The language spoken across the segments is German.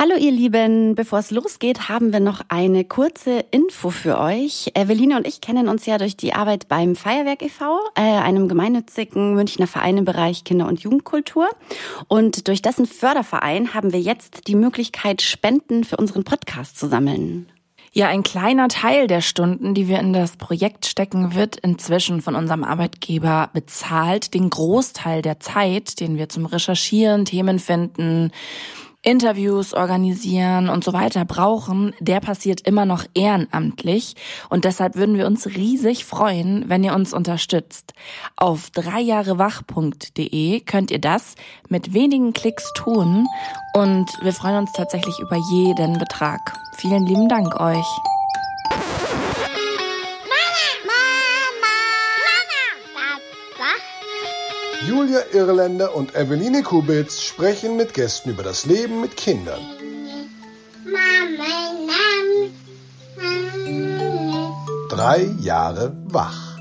Hallo ihr Lieben, bevor es losgeht, haben wir noch eine kurze Info für euch. Eveline und ich kennen uns ja durch die Arbeit beim Feuerwerk e.V., äh, einem gemeinnützigen Münchner Verein im Bereich Kinder- und Jugendkultur. Und durch dessen Förderverein haben wir jetzt die Möglichkeit, Spenden für unseren Podcast zu sammeln. Ja, ein kleiner Teil der Stunden, die wir in das Projekt stecken, wird inzwischen von unserem Arbeitgeber bezahlt. Den Großteil der Zeit, den wir zum Recherchieren, Themen finden, Interviews organisieren und so weiter brauchen, der passiert immer noch ehrenamtlich. Und deshalb würden wir uns riesig freuen, wenn ihr uns unterstützt. Auf dreijahrewach.de könnt ihr das mit wenigen Klicks tun. Und wir freuen uns tatsächlich über jeden Betrag. Vielen lieben Dank euch. Julia Irländer und Eveline Kubitz sprechen mit Gästen über das Leben mit Kindern. Drei Jahre wach.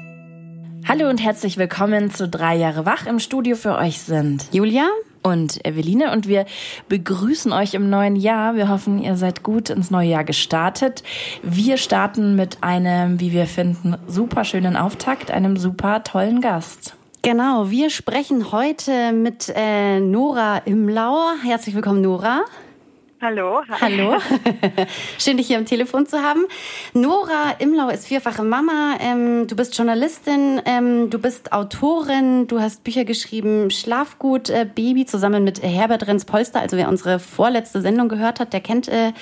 Hallo und herzlich willkommen zu Drei Jahre wach. Im Studio für euch sind Julia und Eveline und wir begrüßen euch im neuen Jahr. Wir hoffen, ihr seid gut ins neue Jahr gestartet. Wir starten mit einem, wie wir finden, super schönen Auftakt, einem super tollen Gast. Genau, wir sprechen heute mit äh, Nora Imlauer. Herzlich willkommen, Nora. Hallo. Hallo. Schön, dich hier am Telefon zu haben. Nora Imlau ist vierfache Mama. Ähm, du bist Journalistin, ähm, du bist Autorin, du hast Bücher geschrieben, Schlafgut äh, Baby zusammen mit Herbert Renz-Polster. Also wer unsere vorletzte Sendung gehört hat, der kennt äh,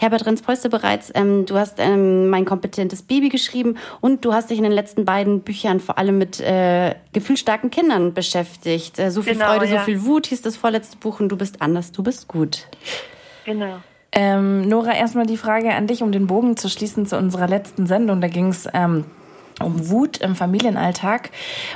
Herbert Renz-Polster bereits. Ähm, du hast ähm, mein kompetentes Baby geschrieben und du hast dich in den letzten beiden Büchern vor allem mit äh, gefühlstarken Kindern beschäftigt. Äh, so viel Genau, Freude, ja. so viel Wut hieß das vorletzte Buch und du bist anders, du bist gut. Genau. Ähm, Nora, erstmal die Frage an dich, um den Bogen zu schließen zu unserer letzten Sendung. Da ging es ähm, um Wut im Familienalltag,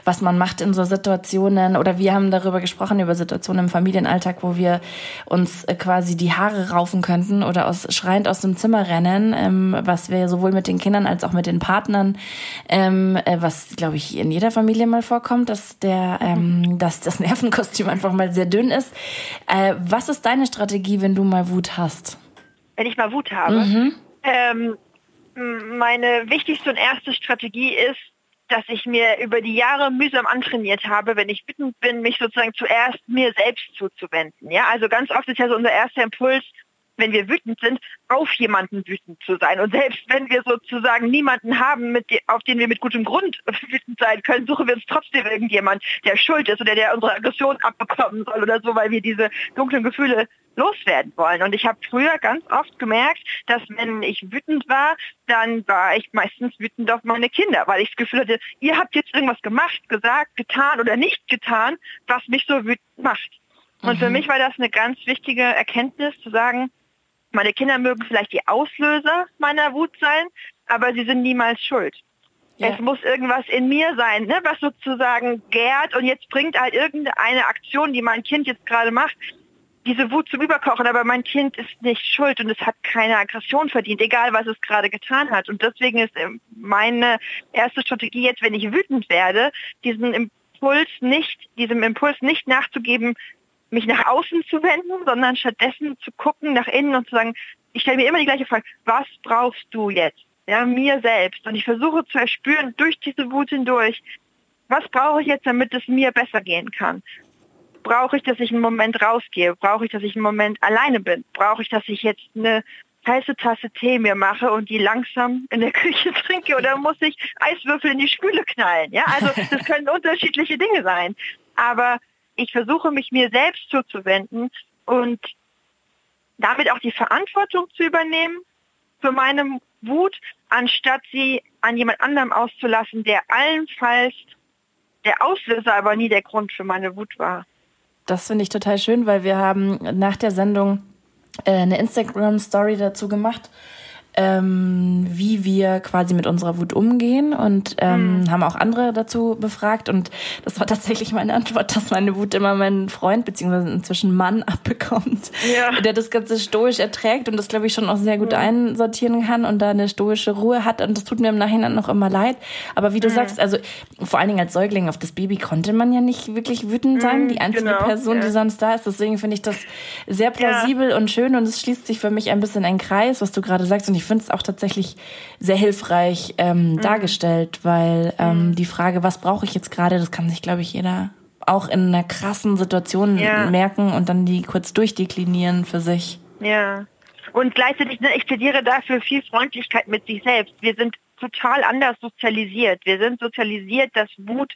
was man macht in so Situationen oder wir haben darüber gesprochen, über Situationen im Familienalltag, wo wir uns äh, quasi die Haare raufen könnten oder aus, schreiend aus dem Zimmer rennen, ähm, was wir sowohl mit den Kindern als auch mit den Partnern, ähm, äh, was glaube ich in jeder Familie mal vorkommt, dass der, ähm, dass das Nervenkostüm einfach mal sehr dünn ist. Äh, was ist deine Strategie, wenn du mal Wut hast? Wenn ich mal Wut habe. Ähm, m- meine wichtigste und erste Strategie ist, dass ich mir über die Jahre mühsam antrainiert habe, wenn ich wütend bin, mich sozusagen zuerst mir selbst zuzuwenden. Ja, also ganz oft ist ja so unser erster Impuls, wenn wir wütend sind, auf jemanden wütend zu sein. Und selbst wenn wir sozusagen niemanden haben, mit auf den wir mit gutem Grund wütend sein können, suchen wir uns trotzdem irgendjemand, der schuld ist oder der unsere Aggression abbekommen soll oder so, weil wir diese dunklen Gefühle loswerden wollen. Und ich habe früher ganz oft gemerkt, dass wenn ich wütend war, dann war ich meistens wütend auf meine Kinder, weil ich das Gefühl hatte, ihr habt jetzt irgendwas gemacht, gesagt, getan oder nicht getan, was mich so wütend macht. Und für mich war das eine ganz wichtige Erkenntnis zu sagen, meine Kinder mögen vielleicht die Auslöser meiner Wut sein, aber sie sind niemals schuld. Ja. Es muss irgendwas in mir sein, ne, was sozusagen gärt und jetzt bringt halt irgendeine Aktion, die mein Kind jetzt gerade macht, diese Wut zum Überkochen, aber mein Kind ist nicht schuld und es hat keine Aggression verdient, egal was es gerade getan hat. Und deswegen ist ähm, meine erste Strategie jetzt, wenn ich wütend werde, diesen Impuls nicht, diesem Impuls nicht nachzugeben, mich nach außen zu wenden, sondern stattdessen zu gucken nach innen und zu sagen, ich stelle mir immer die gleiche Frage, was brauchst du jetzt? Ja, mir selbst. Und ich versuche zu erspüren durch diese Wut hindurch, was brauche ich jetzt, damit es mir besser gehen kann? Brauche ich, dass ich einen Moment rausgehe? Brauche ich, dass ich einen Moment alleine bin? Brauche ich, dass ich jetzt eine heiße Tasse Tee mir mache und die langsam in der Küche trinke oder muss ich Eiswürfel in die Spüle knallen? Ja, also das können unterschiedliche Dinge sein. Aber ich versuche mich mir selbst zuzuwenden und damit auch die Verantwortung zu übernehmen für meine Wut, anstatt sie an jemand anderem auszulassen, der allenfalls der Auslöser, aber nie der Grund für meine Wut war. Das finde ich total schön, weil wir haben nach der Sendung äh, eine Instagram-Story dazu gemacht, ähm, wie wir quasi mit unserer Wut umgehen und ähm, mhm. haben auch andere dazu befragt und das war tatsächlich meine Antwort, dass meine Wut immer meinen Freund beziehungsweise inzwischen Mann abbekommt, ja. der das Ganze stoisch erträgt und das glaube ich schon auch sehr gut mhm. einsortieren kann und da eine stoische Ruhe hat und das tut mir im Nachhinein noch immer leid. Aber wie du mhm. sagst, also vor allen Dingen als Säugling auf das Baby konnte man ja nicht wirklich wütend sein, mhm, die einzige genau. Person, ja. die sonst da ist. Deswegen finde ich das sehr plausibel ja. und schön und es schließt sich für mich ein bisschen ein Kreis, was du gerade sagst und ich finde es auch tatsächlich sehr hilfreich ähm, mhm. dargestellt, weil ähm, mhm. die Frage, was brauche ich jetzt gerade, das kann sich, glaube ich, jeder auch in einer krassen Situation ja. merken und dann die kurz durchdeklinieren für sich. Ja. Und gleichzeitig, ne, ich plädiere dafür viel Freundlichkeit mit sich selbst. Wir sind total anders sozialisiert. Wir sind sozialisiert, dass Wut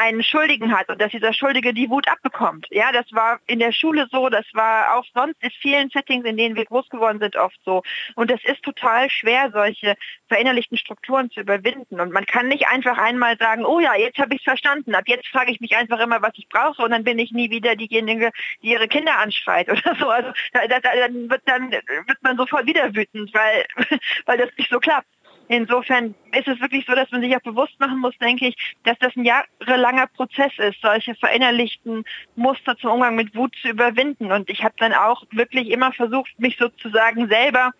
einen Schuldigen hat und dass dieser Schuldige die Wut abbekommt. Ja, das war in der Schule so, das war auch sonst in vielen Settings, in denen wir groß geworden sind, oft so. Und es ist total schwer, solche verinnerlichten Strukturen zu überwinden. Und man kann nicht einfach einmal sagen, oh ja, jetzt habe ich es verstanden. Ab jetzt frage ich mich einfach immer, was ich brauche und dann bin ich nie wieder diejenige, die ihre Kinder anschreit oder so. Also da, da, dann wird dann wird man sofort wieder wütend, weil weil das nicht so klappt. Insofern ist es wirklich so, dass man sich auch bewusst machen muss, denke ich, dass das ein jahrelanger Prozess ist, solche verinnerlichten Muster zum Umgang mit Wut zu überwinden. Und ich habe dann auch wirklich immer versucht, mich sozusagen selber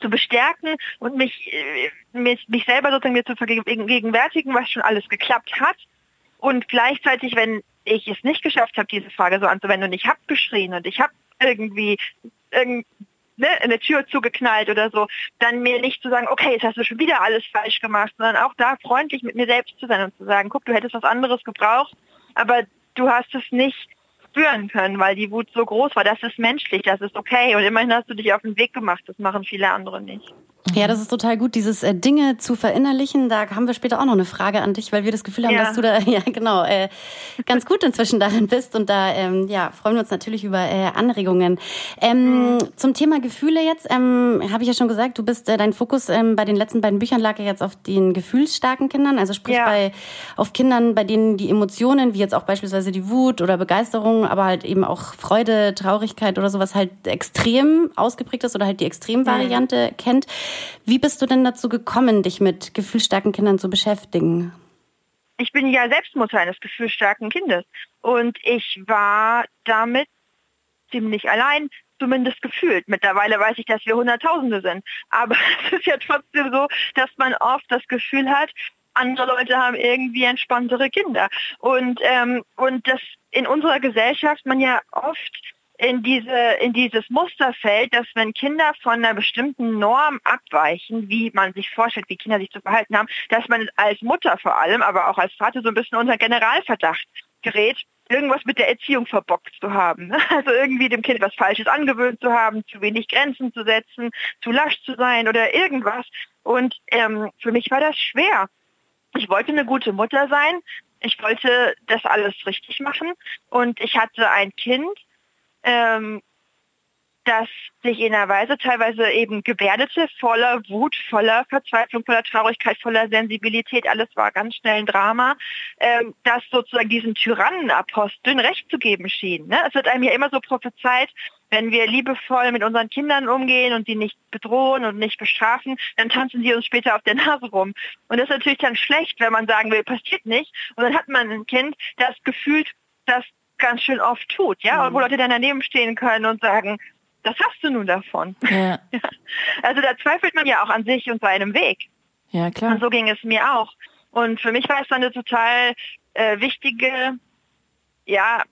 zu bestärken und mich, äh, mich, mich selber sozusagen mir zu vergegenwärtigen, was schon alles geklappt hat. Und gleichzeitig, wenn ich es nicht geschafft habe, diese Frage so anzuwenden und ich habe geschrien und ich habe irgendwie ne, eine Tür zugeknallt oder so, dann mir nicht zu sagen, okay, jetzt hast du schon wieder alles falsch gemacht, sondern auch da freundlich mit mir selbst zu sein und zu sagen, guck, du hättest was anderes gebraucht, aber du hast es nicht spüren können, weil die Wut so groß war. Das ist menschlich, das ist okay. Und immerhin hast du dich auf den Weg gemacht. Das machen viele andere nicht. Ja, das ist total gut, dieses äh, Dinge zu verinnerlichen. Da haben wir später auch noch eine Frage an dich, weil wir das Gefühl haben, ja. dass du da ja genau äh, ganz gut inzwischen darin bist und da ähm, ja freuen wir uns natürlich über äh, Anregungen. Ähm, mhm. Zum Thema Gefühle jetzt ähm, habe ich ja schon gesagt, du bist äh, dein Fokus ähm, bei den letzten beiden Büchern lag ja jetzt auf den gefühlsstarken Kindern, also sprich ja. bei auf Kindern, bei denen die Emotionen wie jetzt auch beispielsweise die Wut oder Begeisterung, aber halt eben auch Freude, Traurigkeit oder sowas halt extrem ausgeprägt ist oder halt die Extremvariante mhm. kennt. Wie bist du denn dazu gekommen, dich mit gefühlsstarken Kindern zu beschäftigen? Ich bin ja selbst Mutter eines gefühlsstarken Kindes und ich war damit ziemlich allein, zumindest gefühlt. Mittlerweile weiß ich, dass wir Hunderttausende sind. Aber es ist ja trotzdem so, dass man oft das Gefühl hat, andere Leute haben irgendwie entspanntere Kinder. Und, ähm, und das in unserer Gesellschaft man ja oft in diese in dieses Muster fällt, dass wenn Kinder von einer bestimmten Norm abweichen, wie man sich vorstellt, wie Kinder sich zu verhalten haben, dass man als Mutter vor allem, aber auch als Vater so ein bisschen unter Generalverdacht gerät, irgendwas mit der Erziehung verbockt zu haben. Also irgendwie dem Kind was Falsches angewöhnt zu haben, zu wenig Grenzen zu setzen, zu lasch zu sein oder irgendwas. Und ähm, für mich war das schwer. Ich wollte eine gute Mutter sein. Ich wollte das alles richtig machen. Und ich hatte ein Kind, ähm, das sich in einer Weise teilweise eben gebärdete, voller Wut, voller Verzweiflung, voller Traurigkeit, voller Sensibilität, alles war ganz schnell ein Drama, ähm, das sozusagen diesen Tyrannenaposteln Recht zu geben schien. Ne? Es wird einem ja immer so prophezeit, wenn wir liebevoll mit unseren Kindern umgehen und sie nicht bedrohen und nicht bestrafen, dann tanzen sie uns später auf der Nase rum. Und das ist natürlich dann schlecht, wenn man sagen will, passiert nicht. Und dann hat man ein Kind, das gefühlt das ganz schön oft tut, ja, mhm. wo Leute dann daneben stehen können und sagen, das hast du nun davon. Ja. Also da zweifelt man ja auch an sich und seinem Weg. Ja, klar. Und so ging es mir auch. Und für mich war es dann eine total äh, wichtige, ja,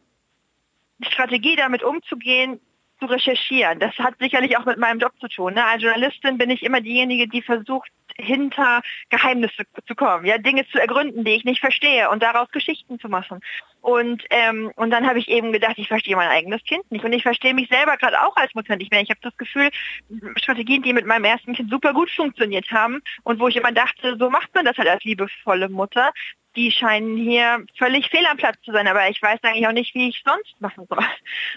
Strategie, damit umzugehen, zu recherchieren. Das hat sicherlich auch mit meinem Job zu tun. Ne? Als Journalistin bin ich immer diejenige, die versucht, hinter Geheimnisse zu kommen, ja, Dinge zu ergründen, die ich nicht verstehe und daraus Geschichten zu machen. Und ähm, und dann habe ich eben gedacht, ich verstehe mein eigenes Kind nicht und ich verstehe mich selber gerade auch als Mutter nicht mehr. Ich habe das Gefühl, Strategien, die mit meinem ersten Kind super gut funktioniert haben und wo ich immer dachte, so macht man das halt als liebevolle Mutter, die scheinen hier völlig fehl am Platz zu sein, aber ich weiß eigentlich auch nicht, wie ich sonst machen soll.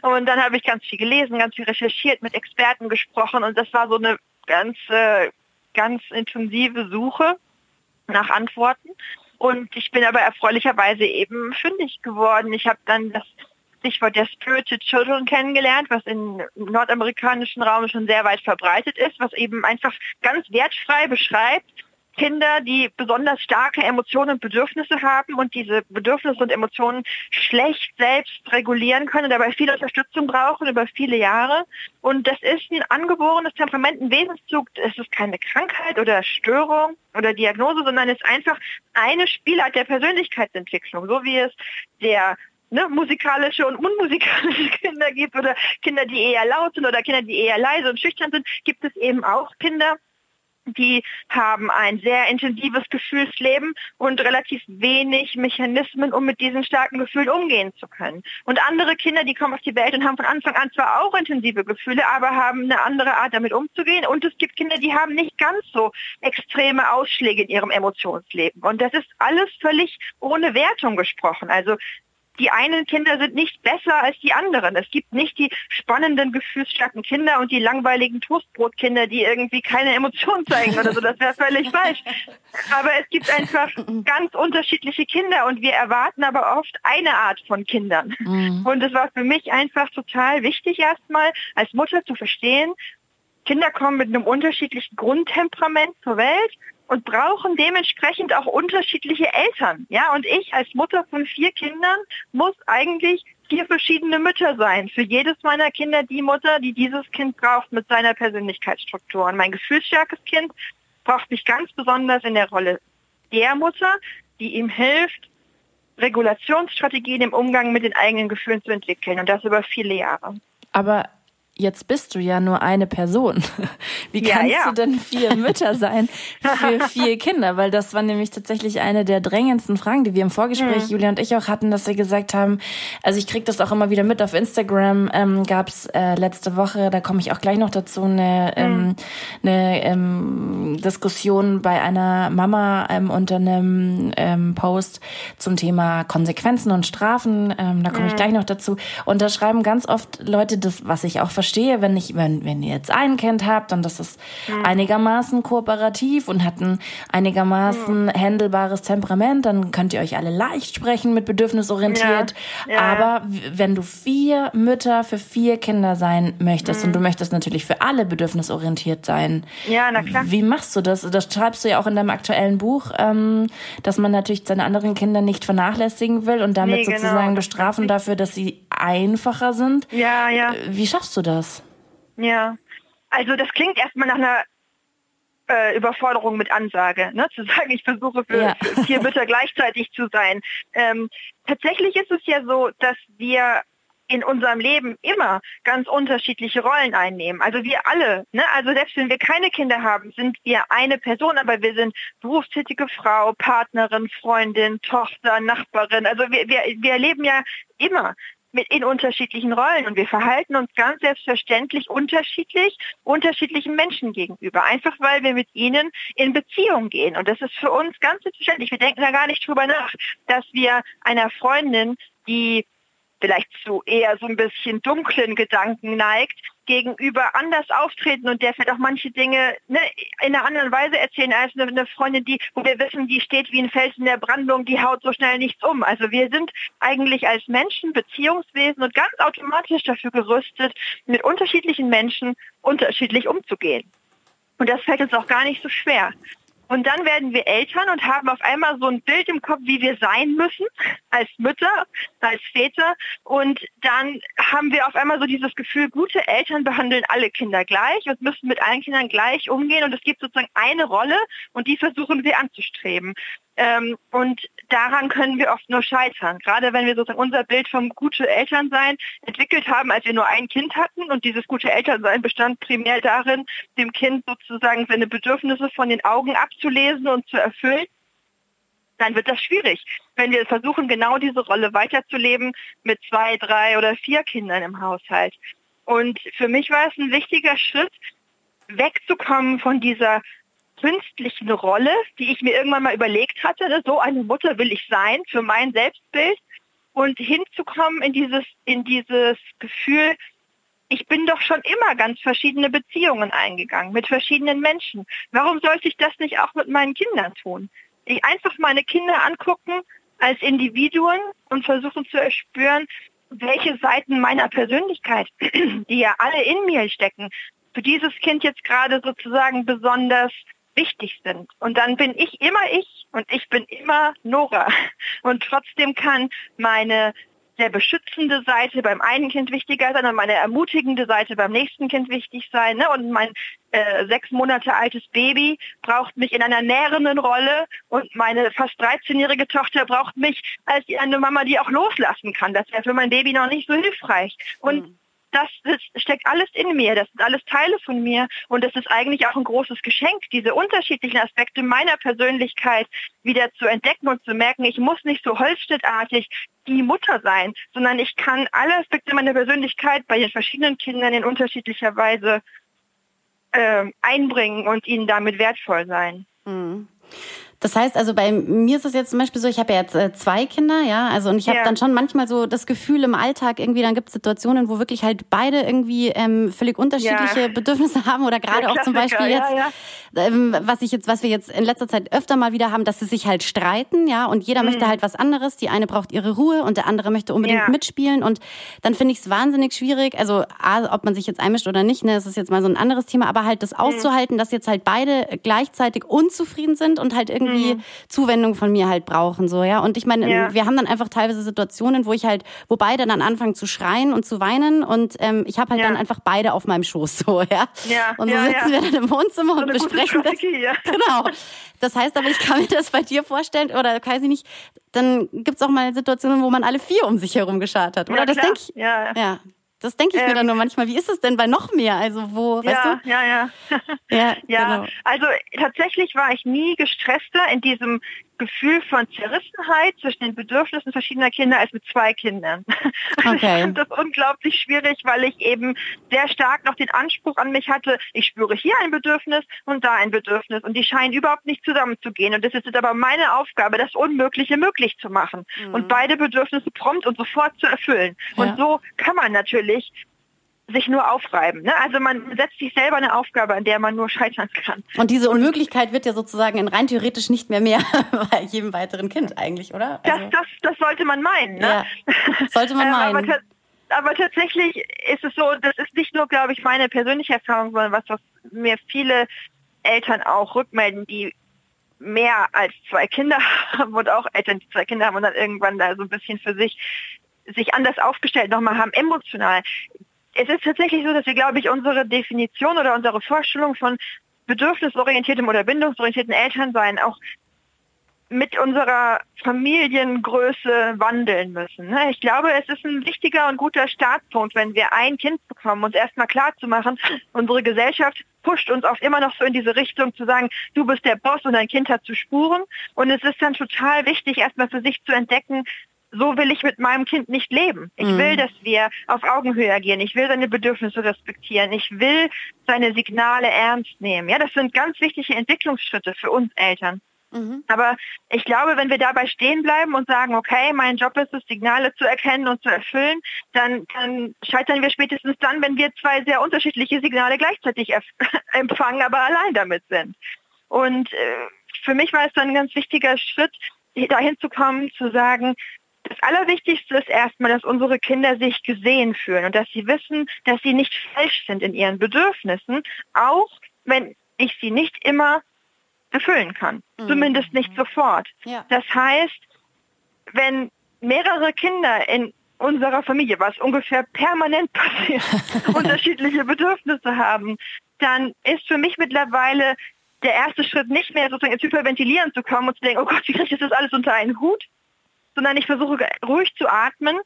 Und dann habe ich ganz viel gelesen, ganz viel recherchiert, mit Experten gesprochen und das war so eine ganz, äh, ganz intensive Suche nach Antworten. Und ich bin aber erfreulicherweise eben fündig geworden. Ich habe dann das Stichwort der Spirited Children kennengelernt, was im nordamerikanischen Raum schon sehr weit verbreitet ist, was eben einfach ganz wertfrei beschreibt, Kinder, die besonders starke Emotionen und Bedürfnisse haben und diese Bedürfnisse und Emotionen schlecht selbst regulieren können, dabei viel Unterstützung brauchen über viele Jahre. Und das ist ein angeborenes Temperament, ein Wesenszug. Es ist keine Krankheit oder Störung oder Diagnose, sondern es ist einfach eine Spielart der Persönlichkeitsentwicklung, so wie es der ne, musikalische und unmusikalische Kinder gibt oder Kinder, die eher laut sind oder Kinder, die eher leise und schüchtern sind, gibt es eben auch Kinder, die haben ein sehr intensives Gefühlsleben und relativ wenig Mechanismen, um mit diesen starken Gefühlen umgehen zu können. Und andere Kinder, die kommen auf die Welt und haben von Anfang an zwar auch intensive Gefühle, aber haben eine andere Art damit umzugehen. Und es gibt Kinder, die haben nicht ganz so extreme Ausschläge in ihrem Emotionsleben. Und das ist alles völlig ohne Wertung gesprochen. Also die einen Kinder sind nicht besser als die anderen. Es gibt nicht die spannenden, gefühlsstarken Kinder und die langweiligen Toastbrotkinder, die irgendwie keine Emotionen zeigen oder so. Das wäre völlig falsch. Aber es gibt einfach ganz unterschiedliche Kinder und wir erwarten aber oft eine Art von Kindern. Mhm. Und es war für mich einfach total wichtig erstmal als Mutter zu verstehen, Kinder kommen mit einem unterschiedlichen Grundtemperament zur Welt und brauchen dementsprechend auch unterschiedliche Eltern. Ja, und ich als Mutter von vier Kindern muss eigentlich vier verschiedene Mütter sein. Für jedes meiner Kinder die Mutter, die dieses Kind braucht mit seiner Persönlichkeitsstruktur. Und mein gefühlsstarkes Kind braucht mich ganz besonders in der Rolle der Mutter, die ihm hilft, Regulationsstrategien im Umgang mit den eigenen Gefühlen zu entwickeln. Und das über viele Jahre. Aber jetzt bist du ja nur eine Person. Wie kannst ja, ja. du denn vier Mütter sein für vier Kinder? Weil das war nämlich tatsächlich eine der drängendsten Fragen, die wir im Vorgespräch, mhm. Julia und ich auch hatten, dass wir gesagt haben, also ich krieg das auch immer wieder mit auf Instagram, ähm, gab es äh, letzte Woche, da komme ich auch gleich noch dazu, eine, mhm. ähm, eine ähm, Diskussion bei einer Mama ähm, unter einem ähm, Post zum Thema Konsequenzen und Strafen. Ähm, da komme mhm. ich gleich noch dazu. Und da schreiben ganz oft Leute das, was ich auch verstehe, verstehe, wenn ich, wenn, wenn ihr jetzt ein Kind habt und das ist mhm. einigermaßen kooperativ und hat ein einigermaßen mhm. händelbares Temperament, dann könnt ihr euch alle leicht sprechen mit bedürfnisorientiert. Ja. Ja. Aber wenn du vier Mütter für vier Kinder sein möchtest mhm. und du möchtest natürlich für alle bedürfnisorientiert sein, ja, na klar. wie machst du das? Das schreibst du ja auch in deinem aktuellen Buch, ähm, dass man natürlich seine anderen Kinder nicht vernachlässigen will und damit nee, genau. sozusagen bestrafen dafür, dass sie einfacher sind. Ja, ja. Wie schaffst du das? Ja, also das klingt erstmal nach einer äh, Überforderung mit Ansage, ne? zu sagen, ich versuche für, ja. für vier Mütter gleichzeitig zu sein. Ähm, tatsächlich ist es ja so, dass wir in unserem Leben immer ganz unterschiedliche Rollen einnehmen. Also wir alle, ne? also selbst wenn wir keine Kinder haben, sind wir eine Person, aber wir sind berufstätige Frau, Partnerin, Freundin, Tochter, Nachbarin. Also wir, wir, wir erleben ja immer mit in unterschiedlichen Rollen. Und wir verhalten uns ganz selbstverständlich unterschiedlich unterschiedlichen Menschen gegenüber, einfach weil wir mit ihnen in Beziehung gehen. Und das ist für uns ganz selbstverständlich. Wir denken da gar nicht drüber nach, dass wir einer Freundin, die vielleicht zu eher so ein bisschen dunklen Gedanken neigt, gegenüber anders auftreten und der vielleicht auch manche Dinge ne, in einer anderen Weise erzählen als eine, eine, Freundin, die, wo wir wissen, die steht wie ein Fels in der Brandung, die haut so schnell nichts um. Also wir sind eigentlich als Menschen Beziehungswesen und ganz automatisch dafür gerüstet, mit unterschiedlichen Menschen unterschiedlich umzugehen. Und das fällt uns auch gar nicht so schwer. Und dann werden wir Eltern und haben auf einmal so ein Bild im Kopf, wie wir sein müssen als Mütter, als Väter. Und dann haben wir auf einmal so dieses Gefühl, gute Eltern behandeln alle Kinder gleich und müssen mit allen Kindern gleich umgehen. Und es gibt sozusagen eine Rolle und die versuchen wir anzustreben. Ähm, und daran können wir oft nur scheitern. Gerade wenn wir sozusagen unser Bild vom gute Elternsein entwickelt haben, als wir nur ein Kind hatten und dieses gute Elternsein bestand primär darin, dem Kind sozusagen seine Bedürfnisse von den Augen abzulesen und zu erfüllen dann wird das schwierig, wenn wir versuchen, genau diese Rolle weiterzuleben mit zwei, drei oder vier Kindern im Haushalt. Und für mich war es ein wichtiger Schritt, wegzukommen von dieser künstlichen Rolle, die ich mir irgendwann mal überlegt hatte, ne, so eine Mutter will ich sein für mein Selbstbild und hinzukommen in dieses, in dieses Gefühl, ich bin doch schon immer ganz verschiedene Beziehungen eingegangen mit verschiedenen Menschen. Warum sollte ich das nicht auch mit meinen Kindern tun? Ich einfach meine Kinder angucken als Individuen und versuchen zu erspüren, welche Seiten meiner Persönlichkeit, die ja alle in mir stecken, für dieses Kind jetzt gerade sozusagen besonders wichtig sind. Und dann bin ich immer ich und ich bin immer Nora. Und trotzdem kann meine sehr beschützende Seite beim einen Kind wichtiger sein und meine ermutigende Seite beim nächsten Kind wichtig sein. Ne? Und mein äh, sechs Monate altes Baby braucht mich in einer nährenden Rolle und meine fast 13-jährige Tochter braucht mich als eine Mama, die auch loslassen kann. Das wäre für mein Baby noch nicht so hilfreich. Und mhm das, das steckt alles in mir, das sind alles Teile von mir und das ist eigentlich auch ein großes Geschenk, diese unterschiedlichen Aspekte meiner Persönlichkeit wieder zu entdecken und zu merken, ich muss nicht so holzschnittartig die Mutter sein, sondern ich kann alle Aspekte meiner Persönlichkeit bei den verschiedenen Kindern in unterschiedlicher Weise äh, einbringen und ihnen damit wertvoll sein. Mhm. Das heißt also, bei mir ist es jetzt zum Beispiel so, ich habe ja jetzt äh, zwei Kinder, ja, also und ich habe ja. dann schon manchmal so das Gefühl im Alltag irgendwie, dann gibt es Situationen, wo wirklich halt beide irgendwie ähm, völlig unterschiedliche ja. Bedürfnisse haben oder gerade auch zum Beispiel jetzt, ähm, was ich jetzt, was wir jetzt in letzter Zeit öfter mal wieder haben, dass sie sich halt streiten, ja, und jeder mhm. möchte halt was anderes. Die eine braucht ihre Ruhe und der andere möchte unbedingt mitspielen und dann finde ich es wahnsinnig schwierig, also A, ob man sich jetzt einmischt oder nicht, ne, das ist jetzt mal so ein anderes Thema, aber halt das mhm. auszuhalten, mhm. dass jetzt halt beide gleichzeitig unzufrieden sind und halt irgendwie irgendwie mhm. Zuwendung von mir halt brauchen, so, ja. Und ich meine, ja. wir haben dann einfach teilweise Situationen, wo ich halt, wo beide dann anfangen zu schreien und zu weinen und ähm, ich habe halt ja. dann einfach beide auf meinem Schoß, so, ja. ja. Und so sitzen wir dann im Wohnzimmer so und besprechen das. Genau. Das heißt aber, ich kann mir das bei dir vorstellen, oder weiß ich nicht, dann gibt's auch mal Situationen, wo man alle vier um sich herum geschart hat. Oder das denke ich. Ja, ja. Das denke ich ähm, mir dann ähm, nur manchmal. Wie ist es denn bei noch mehr? Also wo, ja, weißt du? Ja, ja. ja, ja. Genau. Also tatsächlich war ich nie gestresster in diesem Gefühl von Zerrissenheit zwischen den Bedürfnissen verschiedener Kinder als mit zwei Kindern. Okay. Ich fand das unglaublich schwierig, weil ich eben sehr stark noch den Anspruch an mich hatte, ich spüre hier ein Bedürfnis und da ein Bedürfnis und die scheinen überhaupt nicht zusammenzugehen. Und es ist jetzt aber meine Aufgabe, das Unmögliche möglich zu machen mhm. und beide Bedürfnisse prompt und sofort zu erfüllen. Ja. Und so kann man natürlich sich nur aufreiben. Ne? Also man setzt sich selber eine Aufgabe, an der man nur scheitern kann. Und diese Unmöglichkeit wird ja sozusagen in rein theoretisch nicht mehr mehr bei jedem weiteren Kind eigentlich, oder? Also das, das, das sollte man meinen. Ne? Ja, sollte man meinen. aber, aber, tatsächlich ist es so, das ist nicht nur, glaube ich, meine persönliche Erfahrung, sondern was, was mir viele Eltern auch rückmelden, die mehr als zwei Kinder haben und auch Eltern, die zwei Kinder haben und dann irgendwann da so ein bisschen für sich sich anders aufgestellt nochmal haben, emotional es ist tatsächlich so, dass wir, glaube ich, unsere Definition oder unsere Vorstellung von bedürfnisorientiertem oder bindungsorientierten Elternsein auch mit unserer Familiengröße wandeln müssen. Ne? Ich glaube, es ist ein wichtiger und guter Startpunkt, wenn wir ein Kind bekommen, uns erstmal klar zu machen, unsere Gesellschaft pusht uns oft immer noch so in diese Richtung zu sagen, du bist der Boss und dein Kind hat zu spuren. Und es ist dann total wichtig, erstmal für sich zu entdecken, so will ich mit meinem Kind nicht leben. Ich will, mhm. dass wir auf Augenhöhe agieren. Ich will seine Bedürfnisse respektieren. Ich will seine Signale ernst nehmen. Ja, das sind ganz wichtige Entwicklungsschritte für uns Eltern. Mhm. Aber ich glaube, wenn wir dabei stehen bleiben und sagen, okay, mein Job ist es, Signale zu erkennen und zu erfüllen, dann, dann scheitern wir spätestens dann, wenn wir zwei sehr unterschiedliche Signale gleichzeitig empfangen, aber allein damit sind. Und äh, für mich war es dann ein ganz wichtiger Schritt, dahin zu kommen, zu sagen, das Allerwichtigste ist erstmal, dass unsere Kinder sich gesehen fühlen und dass sie wissen, dass sie nicht falsch sind in ihren Bedürfnissen, auch wenn ich sie nicht immer erfüllen kann. Mhm. Zumindest nicht sofort. Ja. Das heißt, wenn mehrere Kinder in unserer Familie, was ungefähr permanent passiert, unterschiedliche Bedürfnisse haben, dann ist für mich mittlerweile der erste Schritt nicht mehr sozusagen ins Hyperventilieren zu kommen und zu denken, oh Gott, wie kriege ich das alles unter einen Hut, sondern ich versuche ruhig zu atmen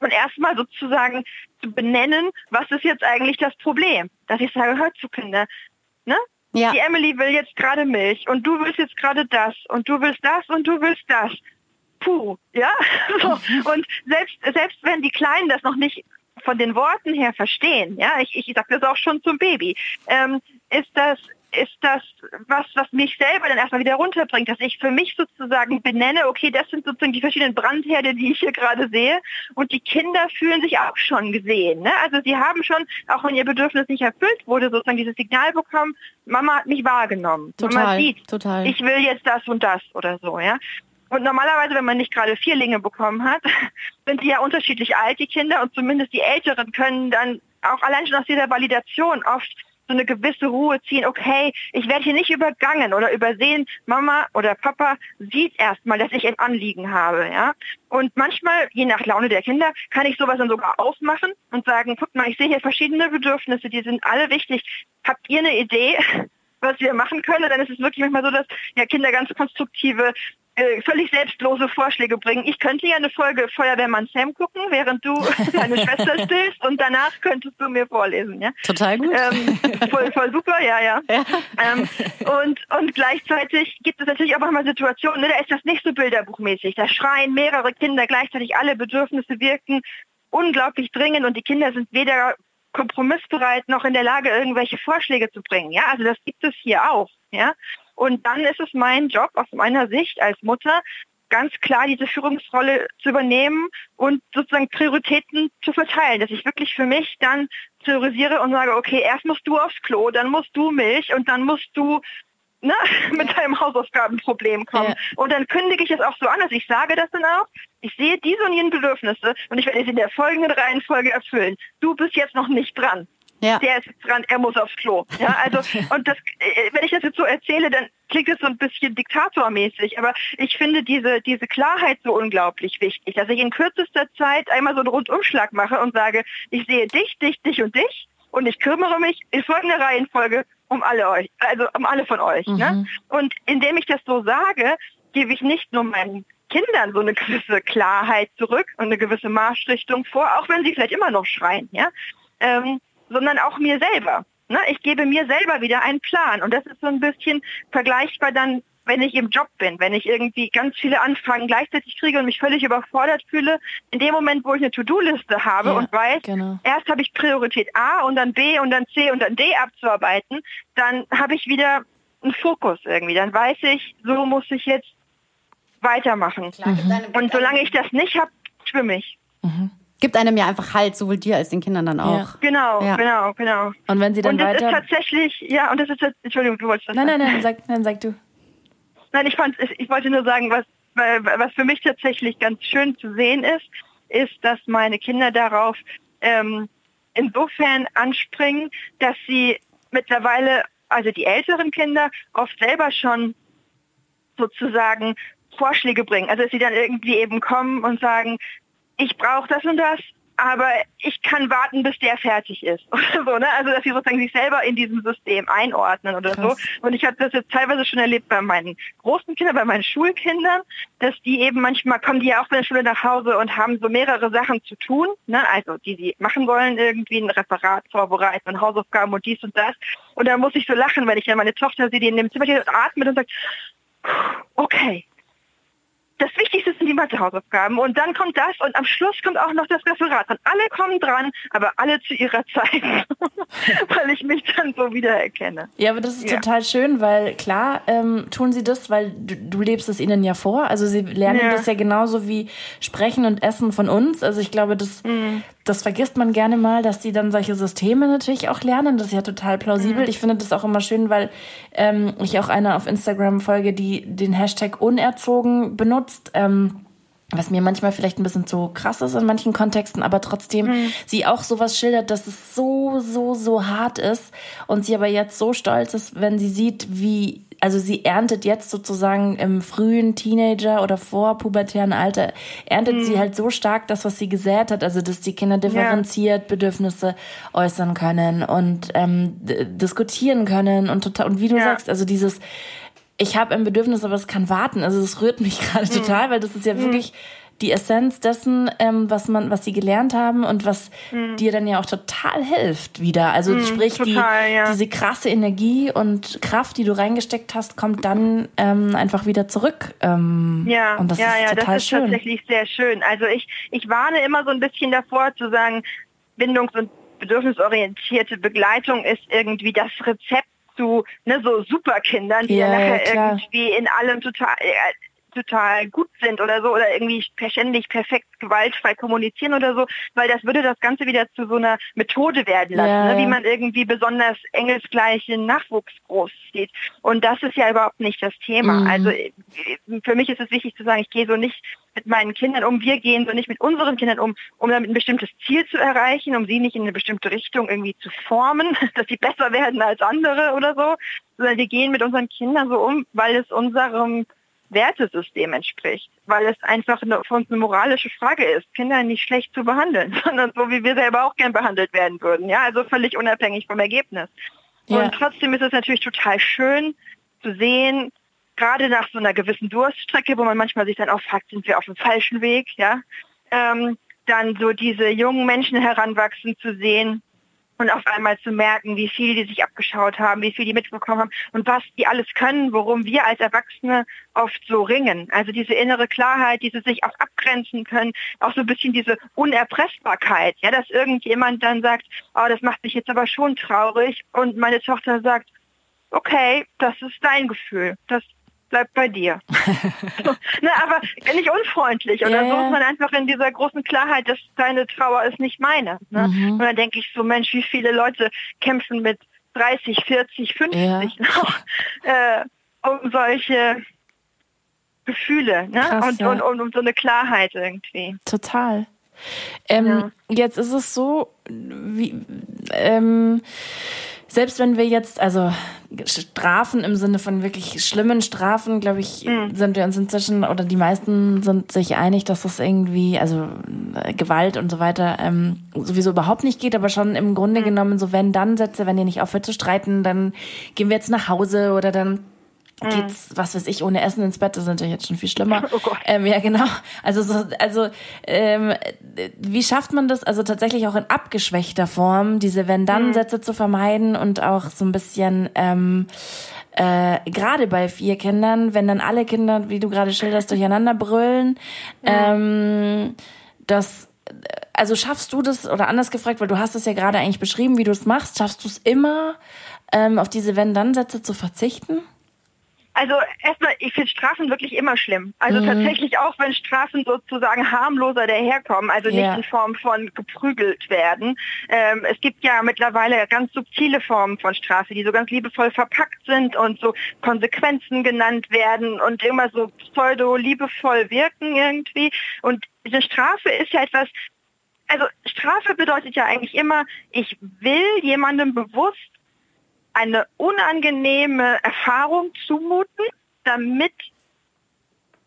und erstmal sozusagen zu benennen, was ist jetzt eigentlich das Problem. Dass ich sage, hör zu Kinder, ne? Ja. Die Emily will jetzt gerade Milch und du willst jetzt gerade das und du willst das und du willst das. Puh, ja? So. Und selbst, selbst wenn die Kleinen das noch nicht von den Worten her verstehen, ja, ich, ich sage das auch schon zum Baby, ähm, ist das ist das was, was mich selber dann erstmal wieder runterbringt, dass ich für mich sozusagen benenne, okay, das sind sozusagen die verschiedenen Brandherde, die ich hier gerade sehe. Und die Kinder fühlen sich auch schon gesehen. Ne? Also sie haben schon, auch wenn ihr Bedürfnis nicht erfüllt wurde, sozusagen dieses Signal bekommen, Mama hat mich wahrgenommen. Total, Mama sieht, total. ich will jetzt das und das oder so, ja. Und normalerweise, wenn man nicht gerade Vierlinge bekommen hat, sind die ja unterschiedlich alt, die Kinder, und zumindest die Älteren können dann auch allein schon aus dieser Validation oft so eine gewisse Ruhe ziehen, okay, ich werde hier nicht übergangen oder übersehen, Mama oder Papa sieht erstmal, dass ich ein Anliegen habe, ja. Und manchmal, je nach Laune der Kinder, kann ich sowas dann sogar aufmachen und sagen, guck mal, ich sehe hier verschiedene Bedürfnisse, die sind alle wichtig. Habt ihr eine Idee, was wir machen können? dann ist es wirklich manchmal so, dass ja Kinder ganz konstruktive äh, völlig selbstlose Vorschläge bringen. Ich könnte ja eine Folge Feuerwehrmann Sam gucken, während du deine Schwester stillst und danach könntest du mir vorlesen. Ja? Total gut. Ähm, voll, voll super, ja, ja. ja. Ähm, und, und gleichzeitig gibt es natürlich auch manchmal Situationen, ne, da ist das nicht so bilderbuchmäßig. Da schreien mehrere Kinder gleichzeitig, alle Bedürfnisse wirken unglaublich dringend und die Kinder sind weder kompromissbereit noch in der Lage, irgendwelche Vorschläge zu bringen. Ja, also das gibt es hier auch. Ja, und dann ist es mein Job aus meiner Sicht als Mutter, ganz klar diese Führungsrolle zu übernehmen und sozusagen Prioritäten zu verteilen, dass ich wirklich für mich dann priorisiere und sage, okay, erst musst du aufs Klo, dann musst du Milch und dann musst du ne, mit deinem Hausaufgabenproblem kommen. Ja. Und dann kündige ich es auch so an, dass ich sage das dann auch, ich sehe diese und jene Bedürfnisse und ich werde sie in der folgenden Reihenfolge erfüllen. Du bist jetzt noch nicht dran. Ja. Der ist jetzt dran, er muss aufs Klo. Ja, also, und das, äh, wenn ich das jetzt so erzähle, dann klingt es so ein bisschen diktatormäßig, aber ich finde diese, diese Klarheit so unglaublich wichtig, dass ich in kürzester Zeit einmal so einen Rundumschlag mache und sage, ich sehe dich, dich, dich und dich und ich kümmere mich in folgender Reihenfolge um alle euch, also um alle von euch. Ne? Mhm. Ne? Und indem ich das so sage, gebe ich nicht nur meinen Kindern so eine gewisse Klarheit zurück und eine gewisse Marschrichtung vor, auch wenn sie vielleicht immer noch schreien, ja. Ähm, sondern auch mir selber. Ne? Ich gebe mir selber wieder einen Plan. Und das ist so ein bisschen vergleichbar dann, wenn ich im Job bin, wenn ich irgendwie ganz viele Anfragen gleichzeitig kriege und mich völlig überfordert fühle. In dem Moment, wo ich eine To-Do-Liste habe ja, und weiß, genau. erst habe ich Priorität A und dann B und dann C und dann D abzuarbeiten, dann habe ich wieder einen Fokus irgendwie. Dann weiß ich, so muss ich jetzt weitermachen. Mhm. Und solange ich das nicht habe, schwimme ich. Mhm gibt einem ja einfach Halt, sowohl dir als den Kindern dann auch. Ja. Genau, ja. genau, genau. Und wenn sie dann und das weiter... ist tatsächlich, ja, und das ist, Entschuldigung, du wolltest das Nein, nein, nein, sag, nein, sag du. Nein, ich fand, ich wollte nur sagen, was, was für mich tatsächlich ganz schön zu sehen ist, ist, dass meine Kinder darauf ähm, insofern anspringen, dass sie mittlerweile, also die älteren Kinder, oft selber schon sozusagen Vorschläge bringen. Also dass sie dann irgendwie eben kommen und sagen, ich brauche das und das, aber ich kann warten, bis der fertig ist. Oder so, ne? Also dass sie sozusagen sich selber in diesem System einordnen oder Krass. so. Und ich habe das jetzt teilweise schon erlebt bei meinen großen Kindern, bei meinen Schulkindern, dass die eben manchmal kommen die ja auch von der Schule nach Hause und haben so mehrere Sachen zu tun. Ne? Also die sie machen wollen, irgendwie ein Referat vorbereiten und Hausaufgaben und dies und das. Und da muss ich so lachen, wenn ich dann meine Tochter sehe, die in dem Zimmer steht und atmet und sagt, okay, das Wichtigste sind die Mathehausaufgaben und dann kommt das und am Schluss kommt auch noch das Referat und alle kommen dran, aber alle zu ihrer Zeit, weil ich mich dann so wiedererkenne. Ja, aber das ist ja. total schön, weil klar ähm, tun sie das, weil du, du, lebst es ihnen ja vor. Also sie lernen ja. das ja genauso wie Sprechen und Essen von uns. Also ich glaube, das, mhm. Das vergisst man gerne mal, dass sie dann solche Systeme natürlich auch lernen. Das ist ja total plausibel. Mhm. Ich finde das auch immer schön, weil ähm, ich auch eine auf Instagram folge, die den Hashtag unerzogen benutzt benutzt. Ähm, was mir manchmal vielleicht ein bisschen zu krass ist in manchen Kontexten, aber trotzdem mhm. sie auch sowas schildert, dass es so, so, so hart ist und sie aber jetzt so stolz ist, wenn sie sieht, wie, also sie erntet jetzt sozusagen im frühen Teenager oder vorpubertären Alter, erntet mhm. sie halt so stark das, was sie gesät hat, also dass die Kinder differenziert ja. Bedürfnisse äußern können und ähm, diskutieren können und total, und wie du ja. sagst, also dieses, ich habe ein Bedürfnis, aber es kann warten. Also es rührt mich gerade mhm. total, weil das ist ja mhm. wirklich die Essenz dessen, ähm, was man, was sie gelernt haben und was mhm. dir dann ja auch total hilft wieder. Also mhm, sprich, total, die, ja. diese krasse Energie und Kraft, die du reingesteckt hast, kommt dann ähm, einfach wieder zurück. Ähm, ja, und das ja, ist ja, total das ist schön. tatsächlich sehr schön. Also ich, ich warne immer so ein bisschen davor zu sagen, bindungs- und bedürfnisorientierte Begleitung ist irgendwie das Rezept zu ne, so Superkindern, die ja, nachher ja, irgendwie in allem total, äh, total gut sind oder so oder irgendwie ständig perfekt gewaltfrei kommunizieren oder so, weil das würde das Ganze wieder zu so einer Methode werden lassen, ja, ne? wie man irgendwie besonders engelsgleichen Nachwuchs großzieht. Und das ist ja überhaupt nicht das Thema. Mhm. Also äh, für mich ist es wichtig zu sagen, ich gehe so nicht mit meinen Kindern um, wir gehen so nicht mit unseren Kindern um, um damit ein bestimmtes Ziel zu erreichen, um sie nicht in eine bestimmte Richtung irgendwie zu formen, dass sie besser werden als andere oder so, sondern wir gehen mit unseren Kindern so um, weil es unserem Wertesystem entspricht, weil es einfach eine, für uns eine moralische Frage ist, Kinder nicht schlecht zu behandeln, sondern so, wie wir selber auch gern behandelt werden würden. Ja, also völlig unabhängig vom Ergebnis. Ja. Und trotzdem ist es natürlich total schön zu sehen, gerade nach so einer gewissen Durststrecke, wo man manchmal sich dann auch fragt, sind wir auf dem falschen Weg, ja, ähm, dann so diese jungen Menschen heranwachsen zu sehen, und auf einmal zu merken, wie viel die sich abgeschaut haben, wie viel die mitbekommen haben und was die alles können, worum wir als Erwachsene oft so ringen. Also diese innere Klarheit, diese sich auch abgrenzen können, auch so ein bisschen diese Unerpressbarkeit, ja, dass irgendjemand dann sagt, oh, das macht mich jetzt aber schon traurig und meine Tochter sagt, okay, das ist dein Gefühl, das bleibt bei dir. so, ne, aber nicht unfreundlich oder yeah. so ist man einfach in dieser großen Klarheit, dass deine Trauer ist nicht meine. Ne? Mhm. Und dann denke ich so, Mensch, wie viele Leute kämpfen mit 30, 40, 50 yeah. noch äh, um solche Gefühle ne? Krass, und, ja. und, und, um so eine Klarheit irgendwie. Total. Ähm, ja. Jetzt ist es so, wie, ähm, selbst wenn wir jetzt, also Strafen im Sinne von wirklich schlimmen Strafen, glaube ich, mhm. sind wir uns inzwischen oder die meisten sind sich einig, dass das irgendwie, also äh, Gewalt und so weiter, ähm, sowieso überhaupt nicht geht, aber schon im Grunde mhm. genommen so wenn dann Sätze, wenn ihr nicht aufhört zu streiten, dann gehen wir jetzt nach Hause oder dann. Geht's, was weiß ich, ohne Essen ins Bett, das ist natürlich jetzt schon viel schlimmer. Oh. Ähm, ja, genau. Also, so, also ähm, wie schafft man das, also tatsächlich auch in abgeschwächter Form, diese Wenn-Dann-Sätze mhm. zu vermeiden und auch so ein bisschen ähm, äh, gerade bei vier Kindern, wenn dann alle Kinder, wie du gerade schilderst, durcheinander brüllen, mhm. ähm, das also schaffst du das, oder anders gefragt, weil du hast es ja gerade eigentlich beschrieben, wie du es machst, schaffst du es immer, ähm, auf diese Wenn-Dann-Sätze zu verzichten? Also erstmal, ich finde Strafen wirklich immer schlimm. Also mhm. tatsächlich auch, wenn Strafen sozusagen harmloser daherkommen, also nicht ja. in Form von geprügelt werden. Ähm, es gibt ja mittlerweile ganz subtile Formen von Strafe, die so ganz liebevoll verpackt sind und so Konsequenzen genannt werden und immer so pseudo-liebevoll wirken irgendwie. Und diese Strafe ist ja etwas, also Strafe bedeutet ja eigentlich immer, ich will jemandem bewusst eine unangenehme Erfahrung zumuten, damit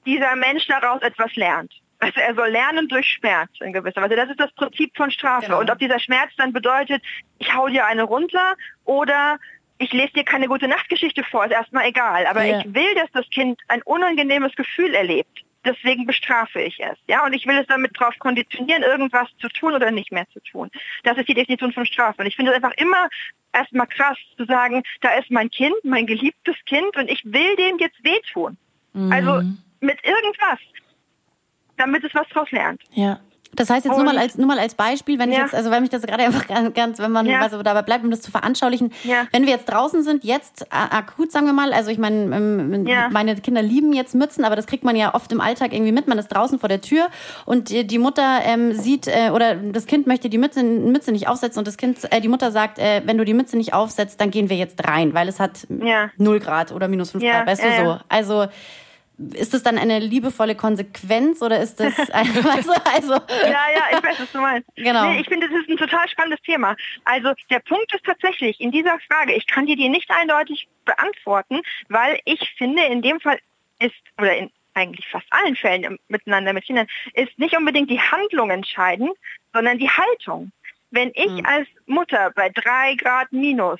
dieser Mensch daraus etwas lernt. Also er soll lernen durch Schmerz in gewisser Weise. Das ist das Prinzip von Strafe. Genau. Und ob dieser Schmerz dann bedeutet, ich hau dir eine runter oder ich lese dir keine gute Nachtgeschichte vor, ist erstmal egal. Aber ja. ich will, dass das Kind ein unangenehmes Gefühl erlebt deswegen bestrafe ich es. Ja, und ich will es damit darauf konditionieren, irgendwas zu tun oder nicht mehr zu tun. Das ist die Definition von Strafe. Und ich finde es einfach immer erstmal krass zu sagen, da ist mein Kind, mein geliebtes Kind und ich will dem jetzt wehtun. Mhm. Also mit irgendwas, damit es was draus lernt. Ja. Das heißt jetzt nur mal als nur mal als Beispiel, wenn ja. ich jetzt, also weil mich das gerade einfach ganz, wenn man ja. also dabei bleibt, um das zu veranschaulichen, ja. wenn wir jetzt draußen sind, jetzt akut, sagen wir mal, also ich meine, ähm, ja. meine Kinder lieben jetzt Mützen, aber das kriegt man ja oft im Alltag irgendwie mit. Man ist draußen vor der Tür und die, die Mutter ähm, sieht äh, oder das Kind möchte die Mütze, Mütze nicht aufsetzen und das Kind, äh, die Mutter sagt, äh, wenn du die Mütze nicht aufsetzt, dann gehen wir jetzt rein, weil es hat null Grad oder minus fünf Grad, weißt du so. Also ist das dann eine liebevolle Konsequenz oder ist das also, also Ja, ja, ich weiß, was du meinst. Genau. Nee, ich finde, das ist ein total spannendes Thema. Also der Punkt ist tatsächlich in dieser Frage, ich kann dir die nicht eindeutig beantworten, weil ich finde, in dem Fall ist, oder in eigentlich fast allen Fällen miteinander mit Kindern, ist nicht unbedingt die Handlung entscheidend, sondern die Haltung. Wenn ich hm. als Mutter bei drei Grad minus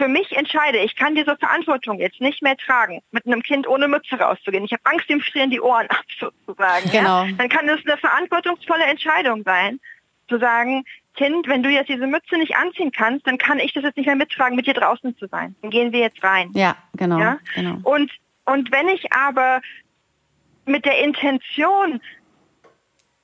für mich entscheide, ich kann diese Verantwortung jetzt nicht mehr tragen, mit einem Kind ohne Mütze rauszugehen. Ich habe Angst, dem frieren die Ohren ab, sozusagen. Genau. Ja? Dann kann es eine verantwortungsvolle Entscheidung sein, zu sagen, Kind, wenn du jetzt diese Mütze nicht anziehen kannst, dann kann ich das jetzt nicht mehr mittragen, mit dir draußen zu sein. Dann gehen wir jetzt rein. Ja, genau. Ja? genau. Und, und wenn ich aber mit der Intention,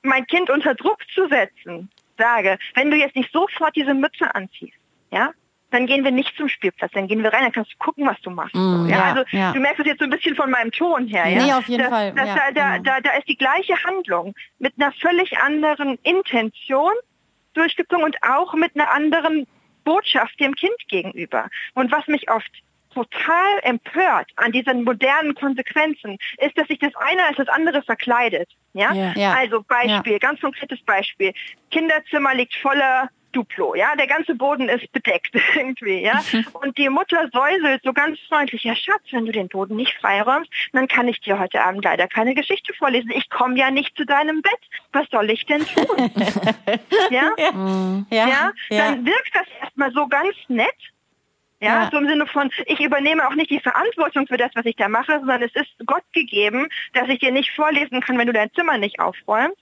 mein Kind unter Druck zu setzen, sage, wenn du jetzt nicht sofort diese Mütze anziehst, ja, dann gehen wir nicht zum Spielplatz, dann gehen wir rein, dann kannst du gucken, was du machst. Mm, so, ja? ja? also ja. du merkst es jetzt so ein bisschen von meinem Ton her. Ja? Nee, auf jeden das, Fall. Das, da, genau. da, da ist die gleiche Handlung mit einer völlig anderen Intention durchgezogen und auch mit einer anderen Botschaft dem Kind gegenüber. Und was mich oft total empört an diesen modernen Konsequenzen, ist, dass sich das eine als das andere verkleidet. Ja? ja. Also Beispiel, ja. ganz konkretes Beispiel. Kinderzimmer liegt voller Duplo, ja, der ganze Boden ist bedeckt irgendwie, ja. Und die Mutter säuselt so ganz freundlich, ja Schatz, wenn du den Boden nicht freiräumst, dann kann ich dir heute Abend leider keine Geschichte vorlesen. Ich komme ja nicht zu deinem Bett. Was soll ich denn tun? ja? Ja. ja? Dann wirkt das erstmal so ganz nett, ja, ja, so im Sinne von, ich übernehme auch nicht die Verantwortung für das, was ich da mache, sondern es ist Gott gegeben, dass ich dir nicht vorlesen kann, wenn du dein Zimmer nicht aufräumst.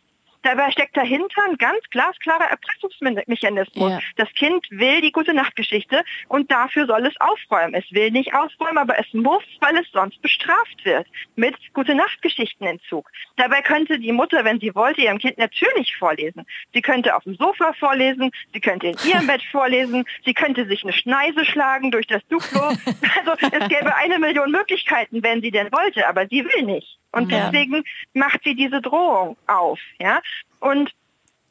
Dabei steckt dahinter ein ganz glasklarer Erpressungsmechanismus. Ja. Das Kind will die gute Nachtgeschichte und dafür soll es aufräumen. Es will nicht aufräumen, aber es muss, weil es sonst bestraft wird mit gute Nachtgeschichtenentzug. Dabei könnte die Mutter, wenn sie wollte, ihrem Kind natürlich vorlesen. Sie könnte auf dem Sofa vorlesen, sie könnte in ihrem Bett vorlesen, sie könnte sich eine Schneise schlagen durch das Duplo. Also es gäbe eine Million Möglichkeiten, wenn sie denn wollte, aber sie will nicht. Und ja. deswegen macht sie diese Drohung auf, ja. Und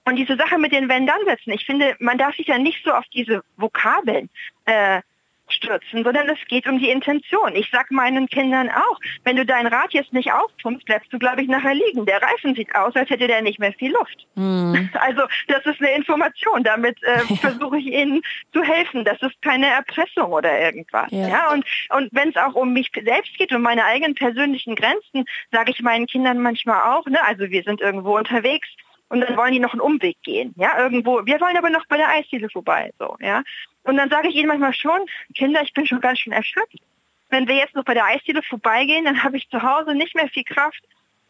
und diese Sache mit den Wenn-Dann-Sätzen, ich finde, man darf sich ja nicht so auf diese Vokabeln äh, stürzen, sondern es geht um die Intention. Ich sag meinen Kindern auch, wenn du dein Rad jetzt nicht aufpumpst, bleibst du, glaube ich, nachher liegen. Der Reifen sieht aus, als hätte der nicht mehr viel Luft. Mm. Also das ist eine Information. Damit äh, ja. versuche ich ihnen zu helfen. Das ist keine Erpressung oder irgendwas. Ja, ja? und und wenn es auch um mich selbst geht, um meine eigenen persönlichen Grenzen, sage ich meinen Kindern manchmal auch. Ne? Also wir sind irgendwo unterwegs und dann wollen die noch einen Umweg gehen, ja, irgendwo. Wir wollen aber noch bei der Eisdiele vorbei, so, ja. Und dann sage ich ihnen manchmal schon, Kinder, ich bin schon ganz schön erschöpft. Wenn wir jetzt noch bei der Eisdiele vorbeigehen, dann habe ich zu Hause nicht mehr viel Kraft,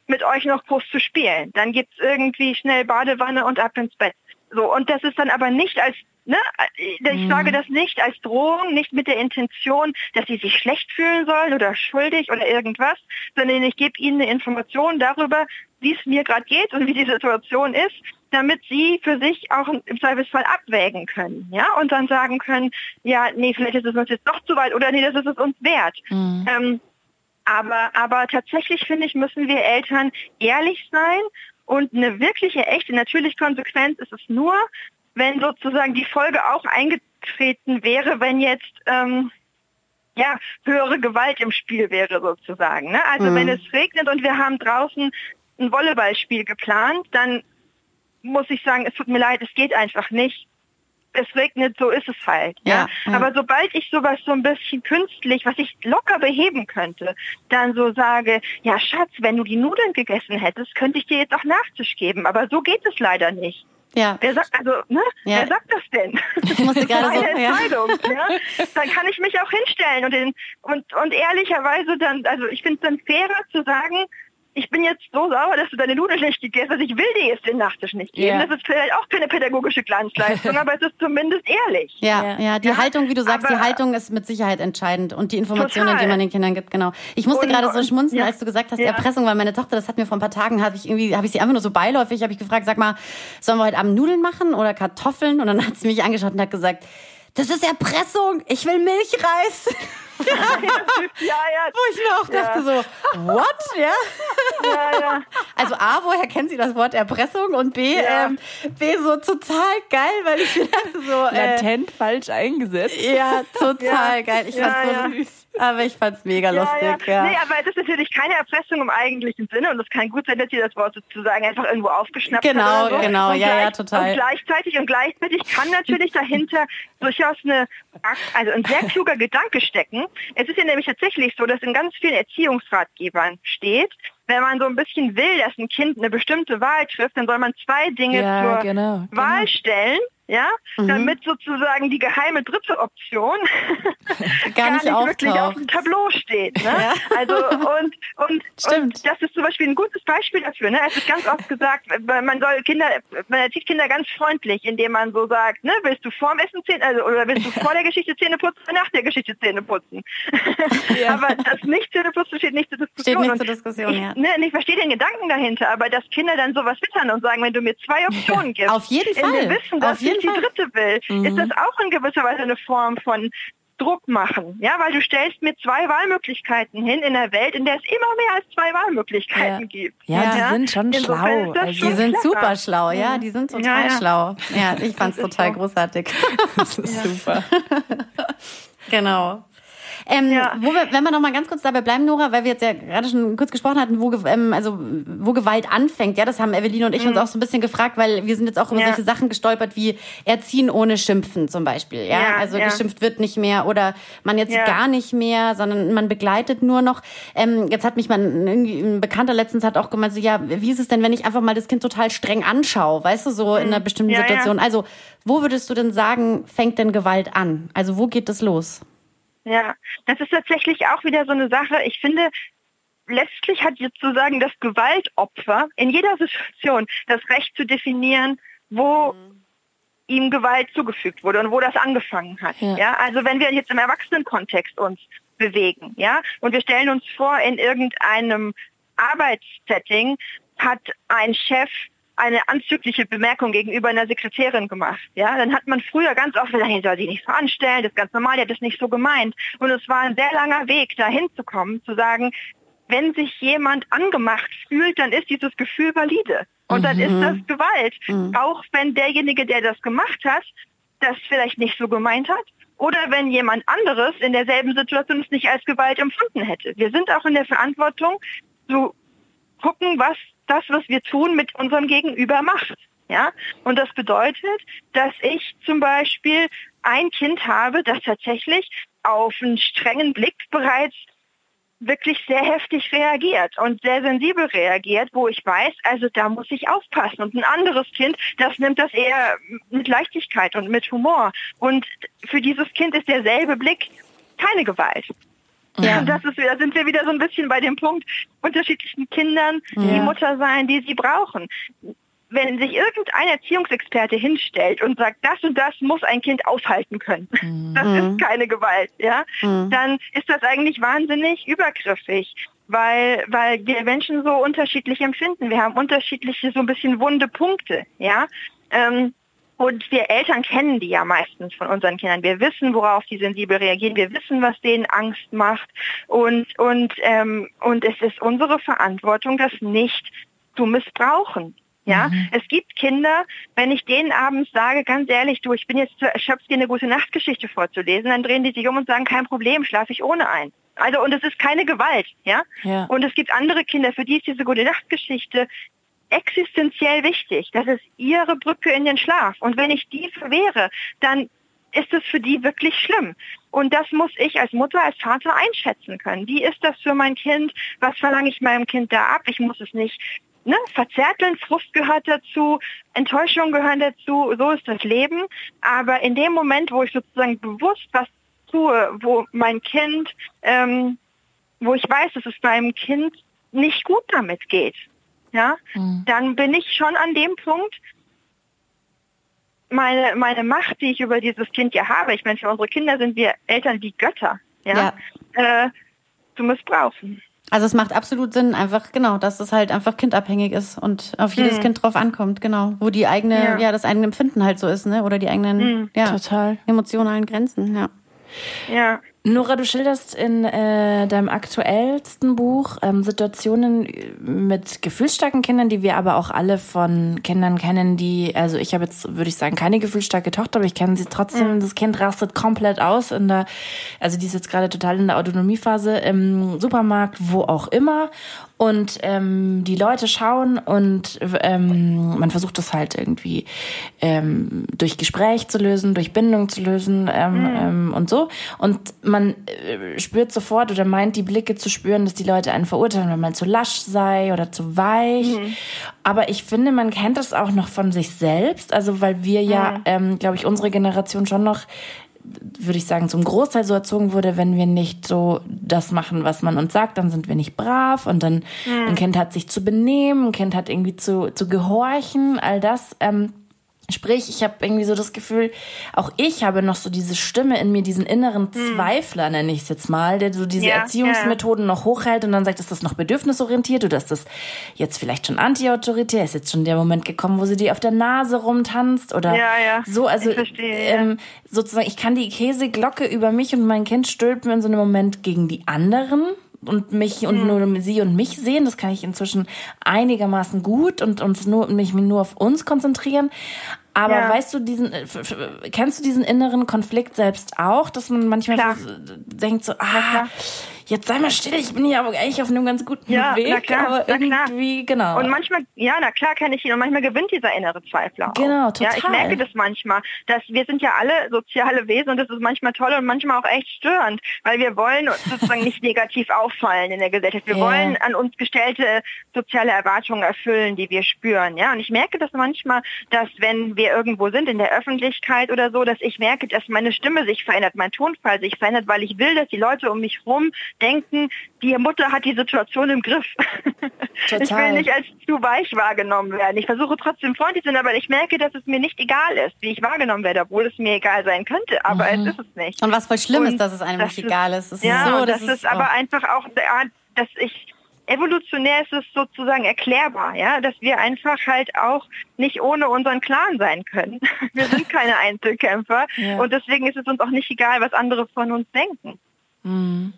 mit euch noch groß zu spielen. Dann gibt's irgendwie schnell Badewanne und ab ins Bett. So, und das ist dann aber nicht als Ne? Ich mhm. sage das nicht als Drohung, nicht mit der Intention, dass sie sich schlecht fühlen sollen oder schuldig oder irgendwas, sondern ich gebe ihnen eine Information darüber, wie es mir gerade geht und wie die Situation ist, damit sie für sich auch im Zweifelsfall abwägen können, ja, und dann sagen können, ja, nee, vielleicht ist es uns jetzt doch zu weit oder nee, das ist es uns wert. Mhm. Ähm, aber, aber tatsächlich finde ich, müssen wir Eltern ehrlich sein und eine wirkliche, echte, natürliche Konsequenz ist es nur, wenn sozusagen die Folge auch eingetreten wäre, wenn jetzt ähm, ja, höhere Gewalt im Spiel wäre sozusagen. Ne? Also mhm. wenn es regnet und wir haben draußen ein Volleyballspiel geplant, dann muss ich sagen, es tut mir leid, es geht einfach nicht. Es regnet, so ist es halt. Ja, ja. Aber sobald ich sowas so ein bisschen künstlich, was ich locker beheben könnte, dann so sage, ja Schatz, wenn du die Nudeln gegessen hättest, könnte ich dir jetzt auch Nachtisch geben. Aber so geht es leider nicht. Ja. Wer sagt, also, ne? Ja. Wer sagt das denn? Ich musste gerade so, Entscheidung, ja. ja. Dann kann ich mich auch hinstellen und, den, und, und ehrlicherweise dann, also ich finde es dann fairer zu sagen, ich bin jetzt so sauer, dass du deine Nudeln nicht gegessen hast. Ich will dir jetzt den Nachtisch nicht geben. Yeah. Das ist vielleicht auch keine pädagogische Glanzleistung, aber es ist zumindest ehrlich. Ja, ja, die ja? Haltung, wie du sagst, aber die Haltung ist mit Sicherheit entscheidend und die Informationen, total. die man den Kindern gibt, genau. Ich musste und, gerade so schmunzeln, ja. als du gesagt hast, ja. Erpressung, weil meine Tochter, das hat mir vor ein paar Tagen, habe ich irgendwie, habe ich sie einfach nur so beiläufig, habe ich gefragt, sag mal, sollen wir heute Abend Nudeln machen oder Kartoffeln? Und dann hat sie mich angeschaut und hat gesagt, das ist Erpressung, ich will Milchreis. ja, ja. Wo ich mir auch dachte so, what? Ja? ja, ja. Also A, woher kennen Sie das Wort Erpressung? Und B, ja. ähm, B, so total geil, weil ich dachte so... Äh, Latent falsch eingesetzt. Ja, total geil. Ich fand's so süß. Aber ich fand's mega ja, lustig, ja. ja. Nee, aber es ist natürlich keine Erpressung im eigentlichen Sinne und es kann gut sein, dass sie das Wort sozusagen einfach irgendwo aufgeschnappt genau. Genau, genau, ja, gleich, ja, total. Und gleichzeitig und gleichzeitig kann natürlich dahinter durchaus eine, also ein sehr kluger Gedanke stecken. Es ist ja nämlich tatsächlich so, dass in ganz vielen Erziehungsratgebern steht, wenn man so ein bisschen will, dass ein Kind eine bestimmte Wahl trifft, dann soll man zwei Dinge ja, zur genau, Wahl genau. stellen ja, mhm. damit sozusagen die geheime dritte Option gar nicht, gar nicht wirklich auf dem Tableau steht. Ne? Ja. Also und und, und das ist zum Beispiel ein gutes Beispiel dafür. Ne? Es ist ganz oft gesagt, man soll Kinder, man erzieht Kinder ganz freundlich, indem man so sagt, ne, willst du vorm Essen Zähne, also oder willst du vor der Geschichte Zähne putzen oder nach der Geschichte Zähne putzen? Ja. aber das nicht Zähne putzen steht nicht zur Diskussion. Steht nicht zur Diskussion, ich, ja. Ne, ich verstehe den Gedanken dahinter, aber dass Kinder dann sowas wittern und sagen, wenn du mir zwei Optionen gibst, auf jeden Fall, Wissen, auf jeden nicht die dritte will, mhm. ist das auch in gewisser Weise eine Form von Druck machen, ja, weil du stellst mir zwei Wahlmöglichkeiten hin in der Welt, in der es immer mehr als zwei Wahlmöglichkeiten ja. gibt. Ja, ja, die sind schon schlau. Also die sind super schlau, ja, die sind total ja, schlau. Ja, ich fand's total so. großartig. Das ist super. genau. Ähm, ja. wo wir, wenn wir noch mal ganz kurz dabei bleiben, Nora, weil wir jetzt ja gerade schon kurz gesprochen hatten, wo, ähm, also, wo Gewalt anfängt. Ja, das haben Evelyn und ich mhm. uns auch so ein bisschen gefragt, weil wir sind jetzt auch über ja. solche Sachen gestolpert wie Erziehen ohne Schimpfen zum Beispiel. Ja, ja also geschimpft wird nicht mehr oder man jetzt gar nicht mehr, sondern man begleitet nur noch. Ähm, jetzt hat mich man irgendwie ein Bekannter letztens hat auch gemeint, so, ja, wie ist es denn, wenn ich einfach mal das Kind total streng anschaue, weißt du, so in einer mhm. bestimmten Situation. Also, wo würdest du denn sagen, fängt denn Gewalt an? Also, wo geht es los? Ja, das ist tatsächlich auch wieder so eine Sache. Ich finde, letztlich hat sozusagen das Gewaltopfer in jeder Situation das Recht zu definieren, wo mhm. ihm Gewalt zugefügt wurde und wo das angefangen hat. Ja. ja. also wenn wir jetzt im Erwachsenenkontext uns bewegen, ja, und wir stellen uns vor, in irgendeinem Arbeitssetting hat ein Chef eine anzügliche Bemerkung gegenüber einer Sekretärin gemacht. Ja, dann hat man früher ganz oft gesagt, soll sie nicht so anstellen, das ist ganz normal, die hat das nicht so gemeint. Und es war ein sehr langer Weg, dahin zu kommen, zu sagen, wenn sich jemand angemacht fühlt, dann ist dieses Gefühl valide. Und mhm. dann ist das mhm. Gewalt. Mhm. Auch wenn derjenige, der das gemacht hat, das vielleicht nicht so gemeint hat. Oder wenn jemand anderes in derselben Situation es nicht als Gewalt empfunden hätte. Wir sind auch in der Verantwortung, zu gucken, was das, was wir tun, mit unserem Gegenüber macht. Ja, und das bedeutet, dass ich zum Beispiel ein Kind habe, das tatsächlich auf einen strengen Blick bereits wirklich sehr heftig reagiert und sehr sensibel reagiert, wo ich weiß, also da muss ich aufpassen. Und ein anderes Kind, das nimmt das eher mit Leichtigkeit und mit Humor. Und für dieses Kind ist derselbe Blick keine Gewalt. Ja. Und das ist, da sind wir wieder so ein bisschen bei dem Punkt, unterschiedlichen Kindern ja. die Mutter sein, die sie brauchen. Wenn sich irgendein Erziehungsexperte hinstellt und sagt, das und das muss ein Kind aushalten können, mhm. das ist keine Gewalt, ja, mhm. dann ist das eigentlich wahnsinnig übergriffig weil, weil wir Menschen so unterschiedlich empfinden. Wir haben unterschiedliche, so ein bisschen wunde Punkte, ja. Ähm, und wir Eltern kennen die ja meistens von unseren Kindern. Wir wissen, worauf die sensibel reagieren. Wir wissen, was denen Angst macht. Und, und, ähm, und es ist unsere Verantwortung, das nicht zu missbrauchen. Ja, mhm. es gibt Kinder, wenn ich denen abends sage, ganz ehrlich, du, ich bin jetzt zu erschöpft, dir eine gute Nachtgeschichte vorzulesen, dann drehen die sich um und sagen, kein Problem, schlafe ich ohne ein. Also, und es ist keine Gewalt, ja? ja? Und es gibt andere Kinder, für die ist diese gute Nachtgeschichte existenziell wichtig. Das ist ihre Brücke in den Schlaf. Und wenn ich die verwehre, dann ist es für die wirklich schlimm. Und das muss ich als Mutter, als Vater einschätzen können. Wie ist das für mein Kind? Was verlange ich meinem Kind da ab? Ich muss es nicht ne, verzärteln, Frust gehört dazu, Enttäuschung gehören dazu, so ist das Leben. Aber in dem Moment, wo ich sozusagen bewusst was tue, wo mein Kind, ähm, wo ich weiß, dass es meinem Kind nicht gut damit geht, ja, mhm. dann bin ich schon an dem Punkt, meine, meine Macht, die ich über dieses Kind ja habe, ich meine, für unsere Kinder sind wir Eltern wie Götter, ja, ja. Äh, zu missbrauchen. Also es macht absolut Sinn, einfach genau, dass es halt einfach kindabhängig ist und auf jedes mhm. Kind drauf ankommt, genau, wo die eigene, ja. ja. das eigene Empfinden halt so ist, ne, oder die eigenen, mhm. ja, total emotionalen Grenzen, ja. Ja. Nora, du schilderst in äh, deinem aktuellsten Buch ähm, Situationen mit gefühlsstarken Kindern, die wir aber auch alle von Kindern kennen, die, also ich habe jetzt, würde ich sagen, keine gefühlsstarke Tochter, aber ich kenne sie trotzdem. Mhm. Das Kind rastet komplett aus in der, also die ist jetzt gerade total in der Autonomiephase im Supermarkt, wo auch immer und ähm, die Leute schauen und ähm, man versucht das halt irgendwie ähm, durch Gespräch zu lösen, durch Bindung zu lösen ähm, mhm. ähm, und so. Und man äh, spürt sofort oder meint die Blicke zu spüren, dass die Leute einen verurteilen, wenn man zu lasch sei oder zu weich. Mhm. Aber ich finde, man kennt das auch noch von sich selbst. Also weil wir ja, mhm. ähm, glaube ich, unsere Generation schon noch würde ich sagen, zum Großteil so erzogen wurde, wenn wir nicht so das machen, was man uns sagt, dann sind wir nicht brav und dann mhm. ein Kind hat sich zu benehmen, ein Kind hat irgendwie zu, zu gehorchen, all das. Ähm, Sprich, ich habe irgendwie so das Gefühl, auch ich habe noch so diese Stimme in mir, diesen inneren hm. Zweifler, nenne ich es jetzt mal, der so diese ja, Erziehungsmethoden ja. noch hochhält und dann sagt, ist das noch bedürfnisorientiert oder ist das jetzt vielleicht schon anti-autoritär? Ist jetzt schon der Moment gekommen, wo sie dir auf der Nase rumtanzt oder ja, ja. so? Also ich verstehe, ähm, sozusagen, ich kann die Käseglocke über mich und mein Kind stülpen in so einem Moment gegen die anderen und mich und mhm. nur sie und mich sehen. Das kann ich inzwischen einigermaßen gut und uns nur mich nur auf uns konzentrieren. Aber ja. weißt du diesen, äh, kennst du diesen inneren Konflikt selbst auch, dass man manchmal so denkt so, ah, jetzt sei mal still, ich bin hier aber eigentlich auf einem ganz guten ja, Weg. Na klar, aber irgendwie, genau. Und manchmal, ja, na klar kenne ich ihn und manchmal gewinnt dieser innere Zweifler auch. Genau, total. Ja, ich merke das manchmal, dass wir sind ja alle soziale Wesen und das ist manchmal toll und manchmal auch echt störend, weil wir wollen sozusagen nicht negativ auffallen in der Gesellschaft. Wir yeah. wollen an uns gestellte soziale Erwartungen erfüllen, die wir spüren, ja. Und ich merke das manchmal, dass wenn wir irgendwo sind in der Öffentlichkeit oder so, dass ich merke, dass meine Stimme sich verändert, mein Tonfall sich verändert, weil ich will, dass die Leute um mich rum denken, die Mutter hat die Situation im Griff. Total. Ich will nicht als zu weich wahrgenommen werden. Ich versuche trotzdem freundlich zu sein, aber ich merke, dass es mir nicht egal ist, wie ich wahrgenommen werde, obwohl es mir egal sein könnte, aber mhm. es ist es nicht. Und was voll schlimm Und ist, dass es einem nicht egal ist. ist ja, so, das, das ist, ist aber einfach auch, dass ich evolutionär ist es sozusagen erklärbar, ja, dass wir einfach halt auch nicht ohne unseren Clan sein können. Wir sind keine Einzelkämpfer ja. und deswegen ist es uns auch nicht egal, was andere von uns denken. Mhm.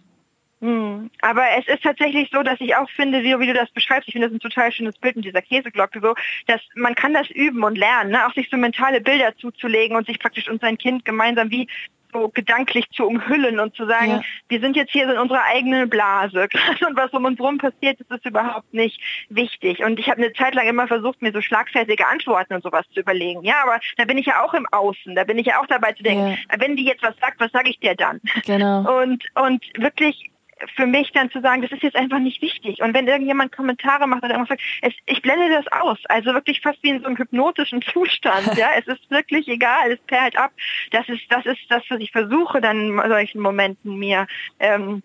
Hm. Aber es ist tatsächlich so, dass ich auch finde, wie, wie, du das beschreibst, ich finde das ein total schönes Bild mit dieser Käseglocke so, dass man kann das üben und lernen, ne? auch sich so mentale Bilder zuzulegen und sich praktisch und sein Kind gemeinsam wie so gedanklich zu umhüllen und zu sagen, ja. wir sind jetzt hier in unserer eigenen Blase und was um uns rum passiert, ist, ist überhaupt nicht wichtig. Und ich habe eine Zeit lang immer versucht, mir so schlagfertige Antworten und sowas zu überlegen. Ja, aber da bin ich ja auch im Außen, da bin ich ja auch dabei zu denken, ja. wenn die jetzt was sagt, was sage ich dir dann? Genau. Und, und wirklich für mich dann zu sagen, das ist jetzt einfach nicht wichtig. Und wenn irgendjemand Kommentare macht oder irgendwas sagt, es, ich blende das aus. Also wirklich fast wie in so einem hypnotischen Zustand. ja, es ist wirklich egal, es perlt ab. Das ist, das ist das, was ich versuche dann in solchen Momenten mir ähm,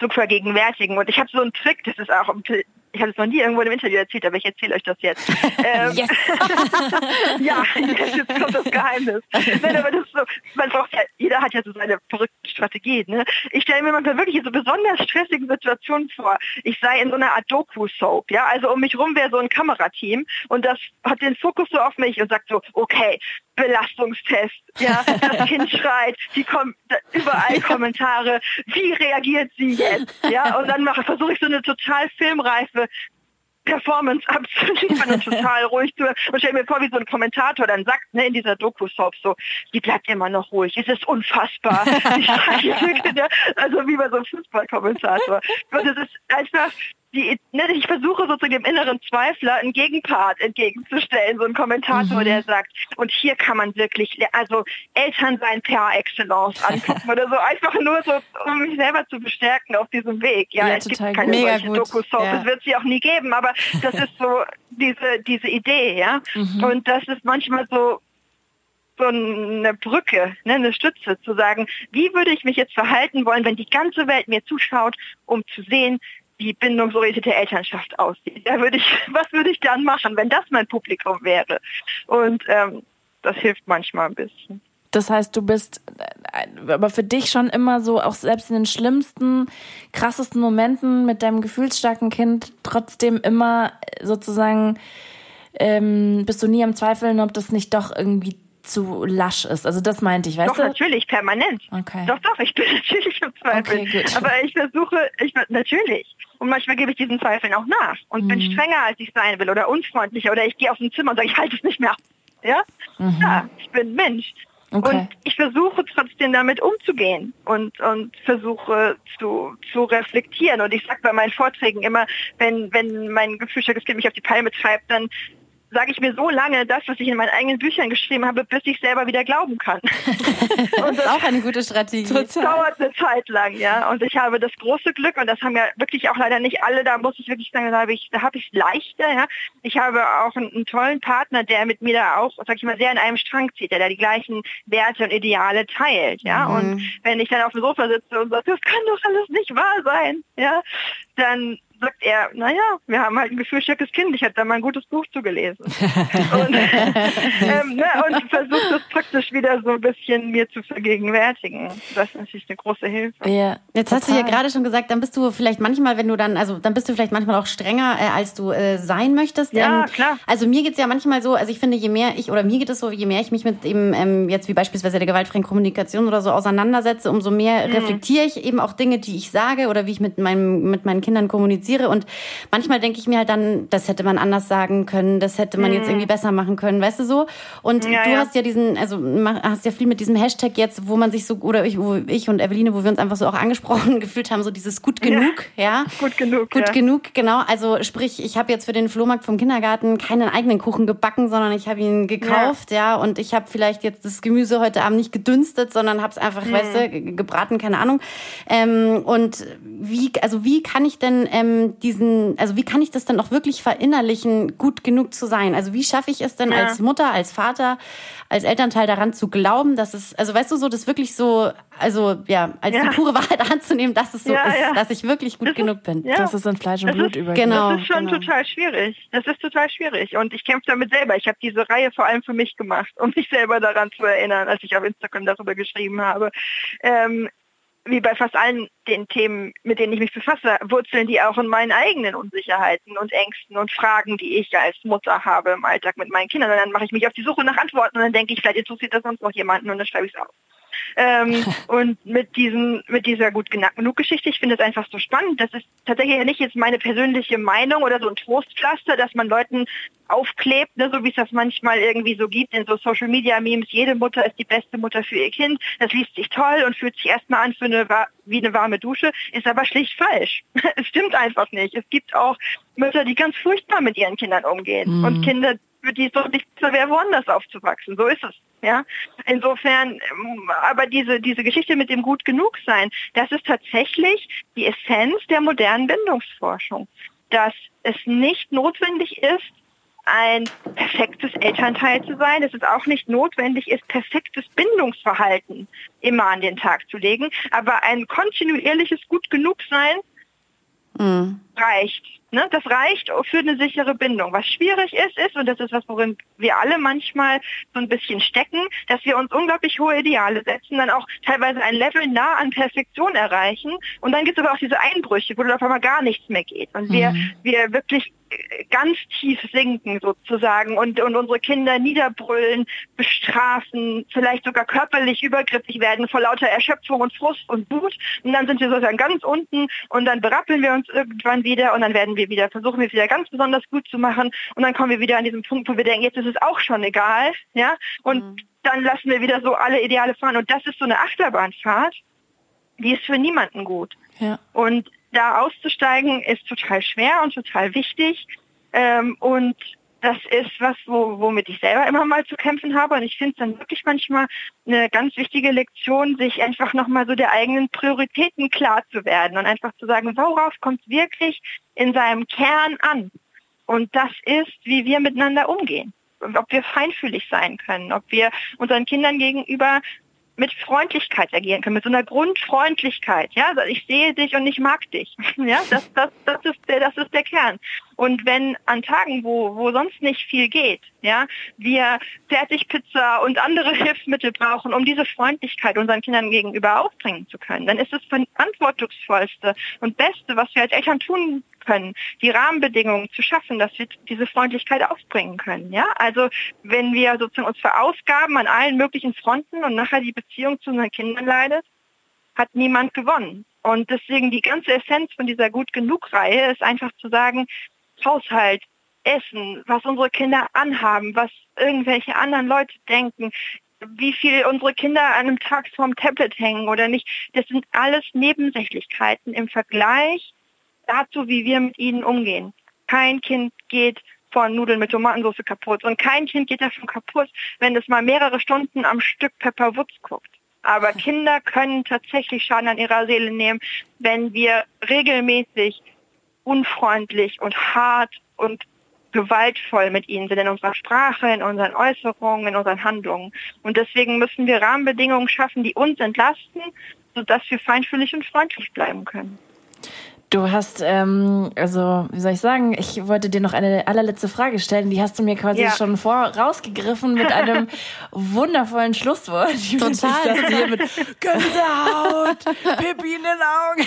zu vergegenwärtigen. Und ich habe so einen Trick, das ist auch ich habe es noch nie irgendwo im Interview erzählt, aber ich erzähle euch das jetzt. Ähm, yes. ja, jetzt kommt das Geheimnis. Nein, aber das ist so, man braucht ja, jeder hat ja so seine verrückten Strategien. Ne? Ich stelle mir manchmal wirklich in so besonders stressigen Situationen vor. Ich sei in so einer Art Doku-Soap, ja, also um mich rum wäre so ein Kamerateam und das hat den Fokus so auf mich und sagt so, okay, Belastungstest, ja, das Kind schreit, die kommen überall Kommentare, wie reagiert sie jetzt, ja, und dann mache versuche ich so eine total filmreife Performance abzuliefern und total ruhig zu und stell mir vor, wie so ein Kommentator dann sagt, ne, in dieser Doku-Soap so, die bleibt immer noch ruhig, es ist unfassbar. also wie bei so einem Fußballkommentator. Und es ist einfach, die, ne, ich versuche sozusagen dem inneren Zweifler einen Gegenpart entgegenzustellen, so ein Kommentator, mhm. der sagt, und hier kann man wirklich, also Eltern sein per excellence angucken oder so, einfach nur so, um mich selber zu bestärken auf diesem Weg. Ja, ja es gibt keine Mega solche Doku-Soap, ja. es wird sie auch nie geben, aber das ist so diese, diese Idee, ja. Mhm. Und das ist manchmal so, so eine Brücke, ne, eine Stütze, zu sagen, wie würde ich mich jetzt verhalten wollen, wenn die ganze Welt mir zuschaut, um zu sehen, wie bindungsorientierte Elternschaft aussieht. Da würde ich, was würde ich dann machen, wenn das mein Publikum wäre? Und ähm, das hilft manchmal ein bisschen. Das heißt, du bist äh, aber für dich schon immer so, auch selbst in den schlimmsten, krassesten Momenten mit deinem gefühlsstarken Kind trotzdem immer sozusagen, ähm, bist du nie am Zweifeln, ob das nicht doch irgendwie zu lasch ist. Also das meinte ich, weißt doch, du? Doch, natürlich, permanent. Okay. Doch, doch, ich bin natürlich im Zweifel. Okay, Aber ich versuche, ich natürlich. Und manchmal gebe ich diesen Zweifeln auch nach und mhm. bin strenger, als ich sein will oder unfreundlicher oder ich gehe auf ein Zimmer und sage, ich halte es nicht mehr. Ja? Mhm. Ja, ich bin Mensch. Okay. Und ich versuche trotzdem damit umzugehen und, und versuche zu, zu reflektieren. Und ich sage bei meinen Vorträgen immer, wenn, wenn mein gefühlsstarkes Kind mich auf die Palme treibt, dann sage ich mir so lange das, was ich in meinen eigenen Büchern geschrieben habe, bis ich selber wieder glauben kann. und das ist auch eine gute Strategie. Das dauert eine Zeit lang, ja. Und ich habe das große Glück, und das haben ja wirklich auch leider nicht alle, da muss ich wirklich sagen, da habe ich da habe ich es leichter, ja. Ich habe auch einen, einen, tollen Partner, der mit mir da auch, sag ich mal, sehr in einem Strang zieht, der da die gleichen Werte und Ideale teilt, ja. Mhm. Und wenn ich dann auf dem Sofa sitze und sage, das kann doch alles nicht wahr sein, ja, dann sagt er, naja, wir haben halt ein gefühlsstarkes Kind, ich hatte da mal ein gutes Buch zugelesen. und, ähm, ne, und versucht das praktisch wieder so ein bisschen mir zu vergegenwärtigen. Das ist natürlich eine große Hilfe. Ja, jetzt total. hast du ja gerade schon gesagt, dann bist du vielleicht manchmal, wenn du dann, also dann bist du vielleicht manchmal auch strenger, äh, als du äh, sein möchtest. Ja, ähm, klar. Also mir geht's ja manchmal so, also ich finde, je mehr ich, oder mir geht es so, je mehr ich mich mit eben ähm, jetzt wie beispielsweise der gewaltfreien Kommunikation oder so auseinandersetze, umso mehr mhm. reflektiere ich eben auch Dinge, die ich sage oder wie ich mit, meinem, mit meinen Kindern kommuniziere. Und manchmal denke ich mir halt dann, das hätte man anders sagen können, das hätte man mhm. jetzt irgendwie besser machen können, weißt du so? Und ja, du ja. hast ja diesen, also hast ja viel mit diesem Hashtag jetzt, wo man sich so, oder ich, wo ich und Eveline, wo wir uns einfach so auch angesprochen gefühlt haben, so dieses gut genug, ja? ja? Gut genug. Gut genug, genau. Also sprich, ich habe jetzt für den Flohmarkt vom Kindergarten keinen eigenen Kuchen gebacken, sondern ich habe ihn gekauft, ja, und ich habe vielleicht jetzt das Gemüse heute Abend nicht gedünstet, sondern habe es einfach, mhm. weißt du, gebraten, keine Ahnung. Ähm, und wie, also wie kann ich denn ähm, diesen, also wie kann ich das dann auch wirklich verinnerlichen, gut genug zu sein? Also wie schaffe ich es denn ja. als Mutter, als Vater, als Elternteil daran zu glauben, dass es, also weißt du so, das wirklich so, also ja, als ja. die pure Wahrheit anzunehmen, dass es so ja, ist, dass ich wirklich gut das genug bin. Ja. Dass es in Fleisch und das Blut übergeht. Genau. Das ist schon genau. total schwierig. Das ist total schwierig. Und ich kämpfe damit selber. Ich habe diese Reihe vor allem für mich gemacht, um mich selber daran zu erinnern, als ich auf Instagram darüber geschrieben habe. Ähm, wie bei fast allen den Themen, mit denen ich mich befasse, wurzeln die auch in meinen eigenen Unsicherheiten und Ängsten und Fragen, die ich als Mutter habe im Alltag mit meinen Kindern. Und dann mache ich mich auf die Suche nach Antworten und dann denke ich, vielleicht interessiert das sonst noch jemanden und dann schreibe ich es auf. Ähm, und mit diesem, mit dieser gut genug Geschichte, ich finde es einfach so spannend. Das ist tatsächlich ja nicht jetzt meine persönliche Meinung oder so ein Trostpflaster, dass man Leuten aufklebt, ne, so wie es das manchmal irgendwie so gibt in so Social Media Memes. Jede Mutter ist die beste Mutter für ihr Kind. Das liest sich toll und fühlt sich erstmal an für eine, wie eine warme Dusche, ist aber schlicht falsch. es stimmt einfach nicht. Es gibt auch Mütter, die ganz furchtbar mit ihren Kindern umgehen mhm. und Kinder, für die es doch nicht so wäre, woanders aufzuwachsen. So ist es. Ja, insofern, ähm, aber diese, diese Geschichte mit dem gut genug sein, das ist tatsächlich die Essenz der modernen Bindungsforschung. Dass es nicht notwendig ist, ein perfektes Elternteil zu sein, dass es auch nicht notwendig ist, perfektes Bindungsverhalten immer an den Tag zu legen, aber ein kontinuierliches Gut genug sein mhm. Reicht. Ne? Das reicht für eine sichere Bindung. Was schwierig ist, ist, und das ist was, worin wir alle manchmal so ein bisschen stecken, dass wir uns unglaublich hohe Ideale setzen, dann auch teilweise ein Level nah an Perfektion erreichen und dann gibt es aber auch diese Einbrüche, wo dann auf einmal gar nichts mehr geht und wir, mhm. wir wirklich ganz tief sinken sozusagen und, und unsere Kinder niederbrüllen, bestrafen, vielleicht sogar körperlich übergriffig werden vor lauter Erschöpfung und Frust und Wut. Und dann sind wir sozusagen ganz unten und dann berappeln wir uns irgendwann wieder und dann werden wir wieder, versuchen wir wieder ganz besonders gut zu machen und dann kommen wir wieder an diesen Punkt, wo wir denken, jetzt ist es auch schon egal, ja, und mhm. dann lassen wir wieder so alle Ideale fahren und das ist so eine Achterbahnfahrt, die ist für niemanden gut. Ja. Und da auszusteigen ist total schwer und total wichtig. Ähm, und das ist was, wo, womit ich selber immer mal zu kämpfen habe. Und ich finde es dann wirklich manchmal eine ganz wichtige Lektion, sich einfach nochmal so der eigenen Prioritäten klar zu werden und einfach zu sagen, worauf kommt es wirklich in seinem Kern an? Und das ist, wie wir miteinander umgehen. Ob wir feinfühlig sein können, ob wir unseren Kindern gegenüber mit Freundlichkeit agieren können, mit so einer Grundfreundlichkeit. Ja, also ich sehe dich und ich mag dich. Ja, das, das, das ist der, das ist der Kern. Und wenn an Tagen, wo, wo sonst nicht viel geht, ja, wir Fertigpizza und andere Hilfsmittel brauchen, um diese Freundlichkeit unseren Kindern gegenüber aufbringen zu können, dann ist es verantwortungsvollste und Beste, was wir als Eltern tun können, die Rahmenbedingungen zu schaffen, dass wir diese Freundlichkeit aufbringen können. Ja, also wenn wir sozusagen uns verausgaben an allen möglichen Fronten und nachher die Beziehung zu unseren Kindern leidet, hat niemand gewonnen. Und deswegen die ganze Essenz von dieser Gut genug Reihe ist einfach zu sagen, Haushalt, Essen, was unsere Kinder anhaben, was irgendwelche anderen Leute denken, wie viel unsere Kinder an einem Tag vorm Tablet hängen oder nicht. Das sind alles Nebensächlichkeiten im Vergleich dazu, wie wir mit ihnen umgehen. Kein Kind geht von Nudeln mit Tomatensauce kaputt und kein Kind geht davon kaputt, wenn es mal mehrere Stunden am Stück Pepper Woods guckt. Aber Kinder können tatsächlich Schaden an ihrer Seele nehmen, wenn wir regelmäßig unfreundlich und hart und gewaltvoll mit ihnen sind in unserer Sprache, in unseren Äußerungen, in unseren Handlungen. Und deswegen müssen wir Rahmenbedingungen schaffen, die uns entlasten, sodass wir feinfühlig und freundlich bleiben können. Du hast, ähm, also wie soll ich sagen, ich wollte dir noch eine allerletzte Frage stellen. Die hast du mir quasi ja. schon vorausgegriffen mit einem wundervollen Schlusswort. Ich Total. Das hier mit Gänsehaut, Pippi in den Augen.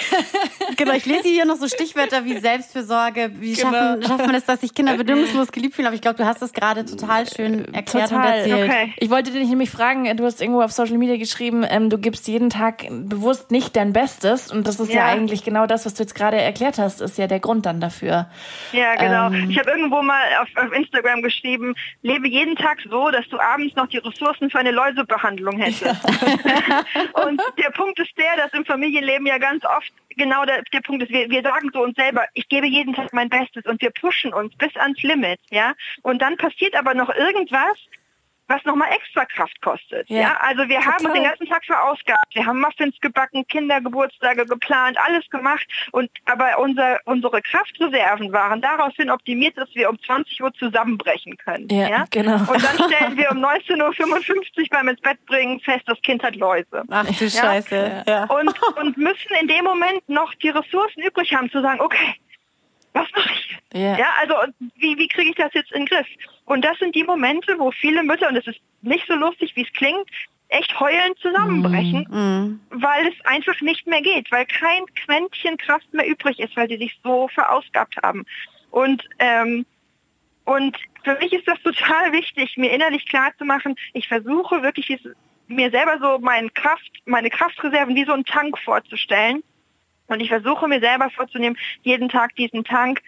Genau, ich lese hier noch so Stichwörter wie Selbstfürsorge. Wie genau. schaffen, schafft man es, dass sich Kinder bedingungslos geliebt fühlen? Aber ich glaube, du hast das gerade total schön erklärt total. und erzählt. Okay. Ich wollte dich nämlich fragen, du hast irgendwo auf Social Media geschrieben, ähm, du gibst jeden Tag bewusst nicht dein Bestes. Und das ist ja, ja eigentlich genau das, was du jetzt gerade erklärt hast, ist ja der Grund dann dafür. Ja, genau. Ähm, ich habe irgendwo mal auf, auf, Instagram geschrieben, lebe jeden Tag so, dass du abends noch die Ressourcen für eine Läusebehandlung hättest. Ja. und der Punkt ist der, dass im Familienleben ja ganz oft genau der, der Punkt ist, wir, wir sagen so uns selber, ich gebe jeden Tag mein Bestes und wir pushen uns bis ans Limit, ja. Und dann passiert aber noch irgendwas, was nochmal extra Kraft kostet. Ja, ja? also wir total. haben uns den ganzen Tag verausgabt. Wir haben Muffins gebacken, Kindergeburtstage geplant, alles gemacht. Und aber unser, unsere Kraftreserven waren daraufhin optimiert, dass wir um 20 Uhr zusammenbrechen können. Ja, ja? genau. Und dann stellen wir um 19.55 Uhr beim ins Bett bringen fest, das Kind hat Läuse. Ach du ja? Scheiße. Ja. Und, und müssen in dem Moment noch die Ressourcen übrig haben, zu sagen, okay, was mache ich? Yeah. Ja, also wie, wie kriege ich das jetzt in den Griff? Und das sind die Momente, wo viele Mütter, und es ist nicht so lustig, wie es klingt, echt heulend zusammenbrechen, mm, mm. weil es einfach nicht mehr geht, weil kein Quäntchen Kraft mehr übrig ist, weil sie sich so verausgabt haben. Und ähm, und für mich ist das total wichtig, mir innerlich klar zu machen, ich versuche wirklich mir selber so meine Kraft, meine Kraftreserven wie so einen Tank vorzustellen und ich versuche mir selber vorzunehmen, jeden Tag diesen Tank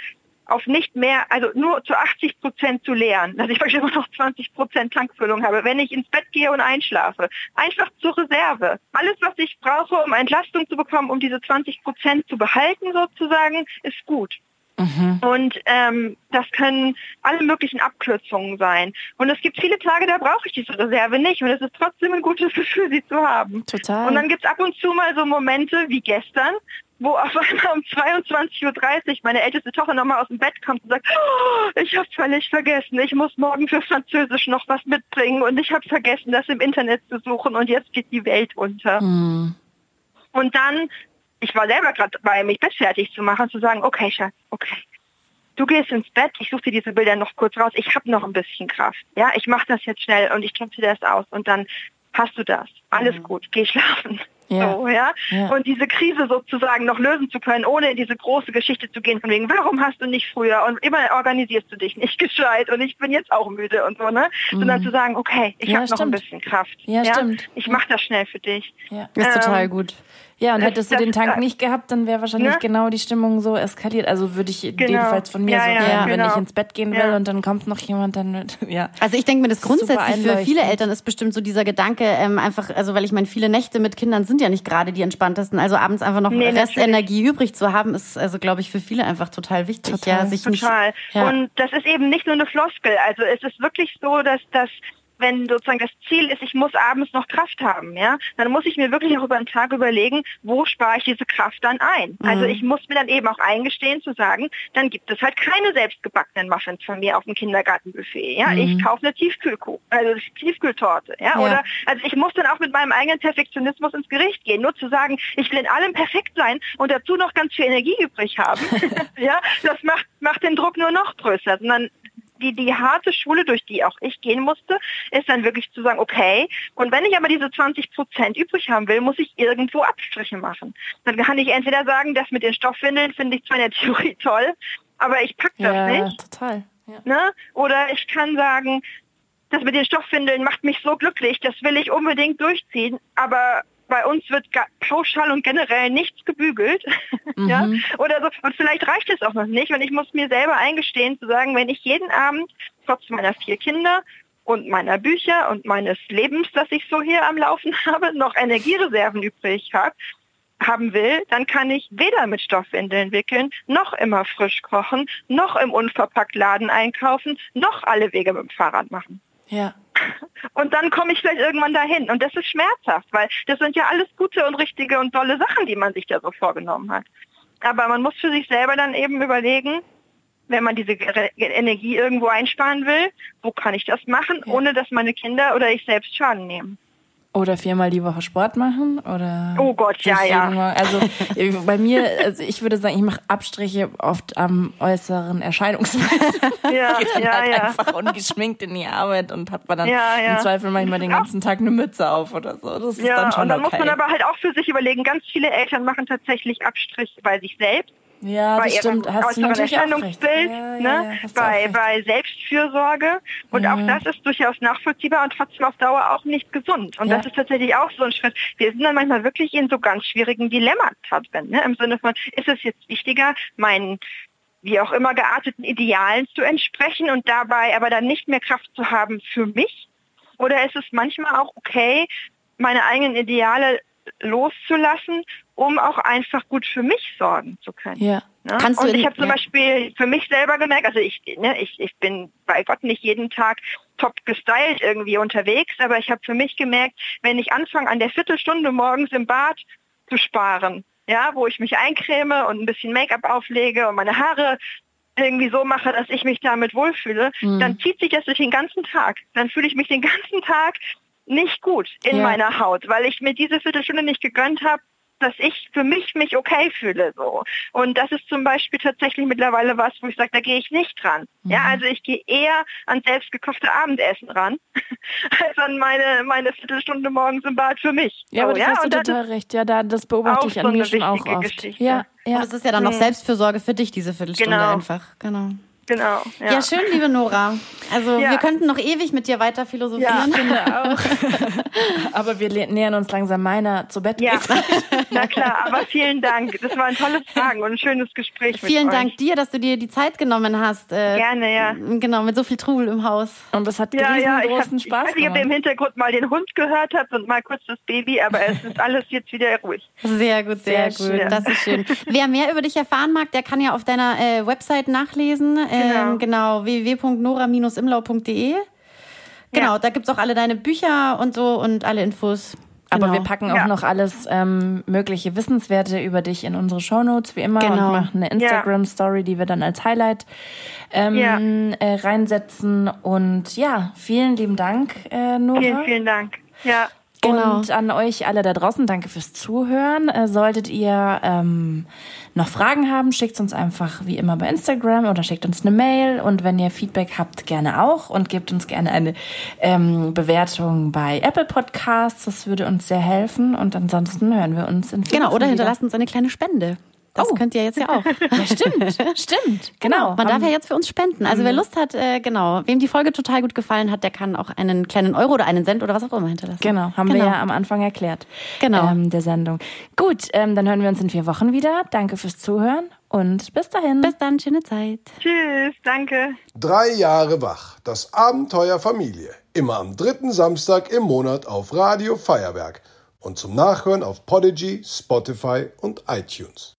auf nicht mehr, also nur zu 80 Prozent zu leeren, dass ich vielleicht immer noch 20 Prozent Tankfüllung habe, wenn ich ins Bett gehe und einschlafe. Einfach zur Reserve. Alles, was ich brauche, um Entlastung zu bekommen, um diese 20 Prozent zu behalten sozusagen, ist gut. Mhm. Und ähm, das können alle möglichen Abkürzungen sein. Und es gibt viele Tage, da brauche ich diese Reserve nicht. Und es ist trotzdem ein gutes Gefühl, sie zu haben. Total. Und dann gibt es ab und zu mal so Momente wie gestern, wo auf einmal um 22.30 Uhr meine älteste Tochter nochmal aus dem Bett kommt und sagt, oh, ich habe völlig vergessen, ich muss morgen für Französisch noch was mitbringen und ich habe vergessen, das im Internet zu suchen und jetzt geht die Welt unter. Mhm. Und dann, ich war selber gerade dabei, mich Bett fertig zu machen, zu sagen, okay, Schatz, okay, du gehst ins Bett, ich suche dir diese Bilder noch kurz raus, ich habe noch ein bisschen Kraft. Ja, ich mache das jetzt schnell und ich klopfe dir das aus und dann hast du das. Alles mhm. gut, geh schlafen. Ja. So, ja? ja? Und diese Krise sozusagen noch lösen zu können, ohne in diese große Geschichte zu gehen, von wegen, warum hast du nicht früher und immer organisierst du dich nicht gescheit und ich bin jetzt auch müde und so, ne? Mhm. Sondern zu sagen, okay, ich ja, habe noch ein bisschen Kraft. Ja, ja? stimmt. Ich mache das schnell für dich. Ja. Das ist ähm, total gut. Ja, und hättest du den Tank nicht gehabt, dann wäre wahrscheinlich ne? genau die Stimmung so eskaliert. Also würde ich genau. jedenfalls von mir ja, so ja, gehen, wenn genau. ich ins Bett gehen will ja. und dann kommt noch jemand, dann mit, ja. Also ich denke mir, das grundsätzlich für viele Eltern ist bestimmt so dieser Gedanke, ähm, einfach, also weil ich meine, viele Nächte mit Kindern sind ja nicht gerade die entspanntesten. Also abends einfach noch nee, Restenergie übrig zu haben, ist also, glaube ich, für viele einfach total wichtig. Total. Ja, sich total. Nicht, ja. Und das ist eben nicht nur eine Floskel. Also es ist wirklich so, dass das wenn sozusagen das Ziel ist, ich muss abends noch Kraft haben, ja, dann muss ich mir wirklich auch über den Tag überlegen, wo spare ich diese Kraft dann ein. Also mhm. Also ich muss mir dann eben auch eingestehen zu sagen, dann gibt es halt keine selbstgebackenen Muffins von mir auf dem Kindergartenbuffet. Ja, mhm. ich kaufe eine Tiefkühlkuh, also Tiefkühltorte, ja? ja, oder also ich muss dann auch mit meinem eigenen Perfektionismus ins Gericht gehen, nur zu sagen, ich will in allem perfekt sein und dazu noch ganz viel Energie übrig haben. ja, das macht macht den Druck nur noch größer, sondern die, die harte Schule, durch die auch ich gehen musste, ist dann wirklich zu sagen, okay, und wenn ich aber diese 20 Prozent übrig haben will, muss ich irgendwo Abstriche machen. Dann kann ich entweder sagen, das mit den Stoffwindeln finde ich zwar in der Theorie toll, aber ich packe das ja, nicht. Total. Ja. Ne? Oder ich kann sagen, das mit den Stoffwindeln macht mich so glücklich, das will ich unbedingt durchziehen, aber bei uns wird pauschal und generell nichts gebügelt. Mhm. ja? Oder so. Und vielleicht reicht es auch noch nicht. Und ich muss mir selber eingestehen zu sagen, wenn ich jeden Abend trotz meiner vier Kinder und meiner Bücher und meines Lebens, das ich so hier am Laufen habe, noch Energiereserven übrig habe, haben will, dann kann ich weder mit Stoffwindeln wickeln, noch immer frisch kochen, noch im Unverpacktladen einkaufen, noch alle Wege mit dem Fahrrad machen. Ja. Und dann komme ich vielleicht irgendwann dahin. Und das ist schmerzhaft, weil das sind ja alles gute und richtige und tolle Sachen, die man sich da so vorgenommen hat. Aber man muss für sich selber dann eben überlegen, wenn man diese Energie irgendwo einsparen will, wo kann ich das machen, ohne dass meine Kinder oder ich selbst Schaden nehmen. Oder viermal die Woche Sport machen? Oder oh Gott, ja, ja. Also bei mir, also ich würde sagen, ich mache Abstriche oft am äußeren Erscheinungsbild. Ja, Geht dann ja, halt ja. einfach ungeschminkt in die Arbeit und hat man dann ja, ja. im Zweifel manchmal den ganzen Tag eine Mütze auf oder so. Das ist ja, dann schon und dann okay. muss man aber halt auch für sich überlegen, ganz viele Eltern machen tatsächlich Abstriche bei sich selbst ja. Hast du natürlich Erscheinungsbild, ja, ne? Ja, bei, bei Selbstfürsorge. Und auch das ist durchaus nachvollziehbar und trotzdem auf Dauer auch nicht gesund. Und das ist tatsächlich auch so ein Schritt. Wir sind dann manchmal wirklich in so ganz schwierigen Dilemmata drin. Ne? Im Sinne von, ist es jetzt wichtiger, meinen wie auch immer gearteten Idealen zu entsprechen und dabei aber dann nicht mehr Kraft zu haben für mich? Oder ist es manchmal auch okay, meine eigenen Ideale loszulassen, um auch einfach gut für mich sorgen zu können. Ja. Ne? Kannst und ich habe zum. Beispiel für mich selber gemerkt, also ich, ne, ich, ich bin bei Gott nicht jeden Tag top gestylt irgendwie unterwegs, aber ich habe für mich gemerkt, wenn ich anfange an der Viertelstunde morgens im Bad zu sparen, ja, wo ich mich eincreme und ein bisschen Make-up auflege und meine Haare irgendwie so mache, dass ich mich damit wohlfühle, mhm. dann zieht sich das durch den ganzen Tag. Dann fühle ich mich den ganzen Tag nicht gut in ja. meiner Haut, weil ich mir diese Viertelstunde nicht gegönnt habe, dass ich für mich mich okay fühle so. Und das ist zum Beispiel tatsächlich mittlerweile was, wo ich sage, da gehe ich nicht dran. Mhm. Ja, also ich gehe eher an selbstgekochte Abendessen ran, als an meine, meine Viertelstunde morgens im Bad für mich. Ja, aber das ja? hast du total recht. Ja, da, das beobachte ich an so mir schon auch oft. Geschichte. Ja, ja. Und es ist ja dann noch mhm. Selbstfürsorge für dich, diese Viertelstunde genau. einfach. Genau. Genau. Ja. ja, schön, liebe Nora. Also ja. wir könnten noch ewig mit dir weiter philosophieren. Ja, finde auch. aber wir nähern uns langsam meiner zu Bett. Ja, na klar, aber vielen Dank. Das war ein tolles Fragen und ein schönes Gespräch Vielen mit Dank dir, dass du dir die Zeit genommen hast. Äh, Gerne, ja. Genau, mit so viel Trubel im Haus. Und das hat ja, ja, großen hab, Spaß ich weiß nicht, ob ihr im Hintergrund mal den Hund gehört habt und mal kurz das Baby, aber es ist alles jetzt wieder ruhig. Sehr gut, sehr, sehr gut. Das ist schön. Wer mehr über dich erfahren mag, der kann ja auf deiner äh, Website nachlesen. Ähm, genau. genau www.nora-imlau.de. Genau, ja. da gibt es auch alle deine Bücher und so und alle Infos. Genau. Aber wir packen auch ja. noch alles ähm, mögliche Wissenswerte über dich in unsere Shownotes, wie immer, genau. und machen eine Instagram-Story, die wir dann als Highlight ähm, ja. äh, reinsetzen. Und ja, vielen lieben Dank, äh, Nora. Vielen, vielen Dank. Ja. Genau. Und an euch alle da draußen, danke fürs Zuhören. Äh, solltet ihr ähm, noch Fragen haben, schickt uns einfach wie immer bei Instagram oder schickt uns eine Mail. Und wenn ihr Feedback habt, gerne auch und gebt uns gerne eine ähm, Bewertung bei Apple Podcasts. Das würde uns sehr helfen. Und ansonsten hören wir uns in Genau, oder hinterlasst uns eine kleine Spende. Das oh. könnt ihr jetzt ja auch. Ja, stimmt, stimmt. Genau. Man darf ja jetzt für uns spenden. Also wer Lust hat, äh, genau, wem die Folge total gut gefallen hat, der kann auch einen kleinen Euro oder einen Cent oder was auch immer hinterlassen. Genau, haben genau. wir ja am Anfang erklärt. Genau. Ähm, der Sendung. Gut, ähm, dann hören wir uns in vier Wochen wieder. Danke fürs Zuhören und bis dahin. Bis dann, schöne Zeit. Tschüss, danke. Drei Jahre wach. Das Abenteuer Familie. Immer am dritten Samstag im Monat auf Radio Feuerwerk und zum Nachhören auf Podigy, Spotify und iTunes.